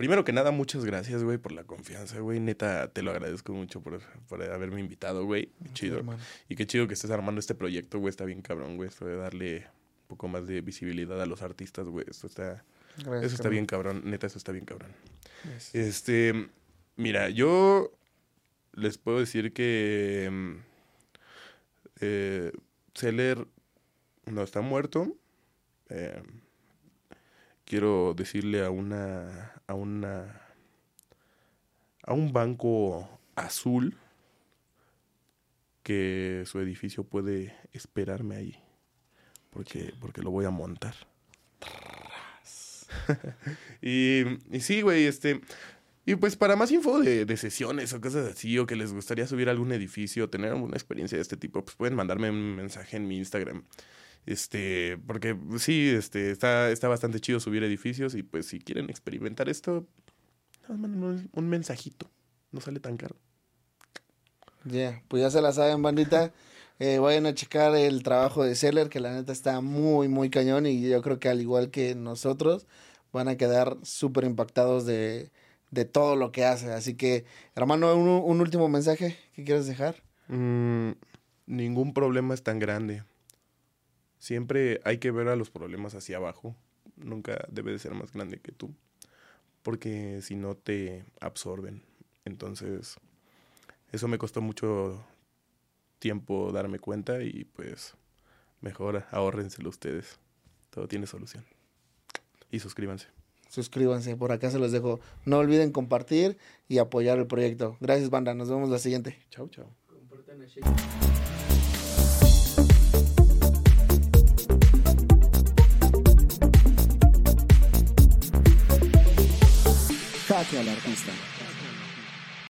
primero que nada, muchas gracias, güey, por la confianza, güey. Neta, te lo agradezco mucho por, por haberme invitado, güey. Qué chido. hermano. Y qué chido que estés armando este proyecto, güey. Está bien cabrón, güey. Esto de darle un poco más de visibilidad a los artistas, güey. Esto está, Gracias, eso está bien cabrón. Neta, eso está bien cabrón. Este, mira, yo les puedo decir que mm, eh, Celer no está muerto. Eh, quiero decirle a una, a una, a un banco azul que su edificio puede esperarme ahí, porque, porque lo voy a montar. y, y sí, güey, este, y pues para más info de, de sesiones o cosas así, o que les gustaría subir a algún edificio, tener alguna experiencia de este tipo, pues pueden mandarme un mensaje en mi Instagram. Este, porque sí, este, está, está bastante chido subir edificios y pues si quieren experimentar esto, un, un mensajito. No sale tan caro. Ya, pues ya se la saben, bandita. Eh, vayan a checar el trabajo de Seller, que la neta está muy, muy cañón. Y yo creo que al igual que nosotros, van a quedar súper impactados de, de todo lo que hace. Así que, hermano, un, un último mensaje que quieres dejar. Mm, ningún problema es tan grande. Siempre hay que ver a los problemas hacia abajo. Nunca debe de ser más grande que tú. Porque si no te absorben. Entonces, eso me costó mucho tiempo darme cuenta y pues mejor ahórrenselo ustedes. Todo tiene solución. Y suscríbanse. Suscríbanse, por acá se los dejo. No olviden compartir y apoyar el proyecto. Gracias, banda. Nos vemos la siguiente. Chao, chao. hacia el artista.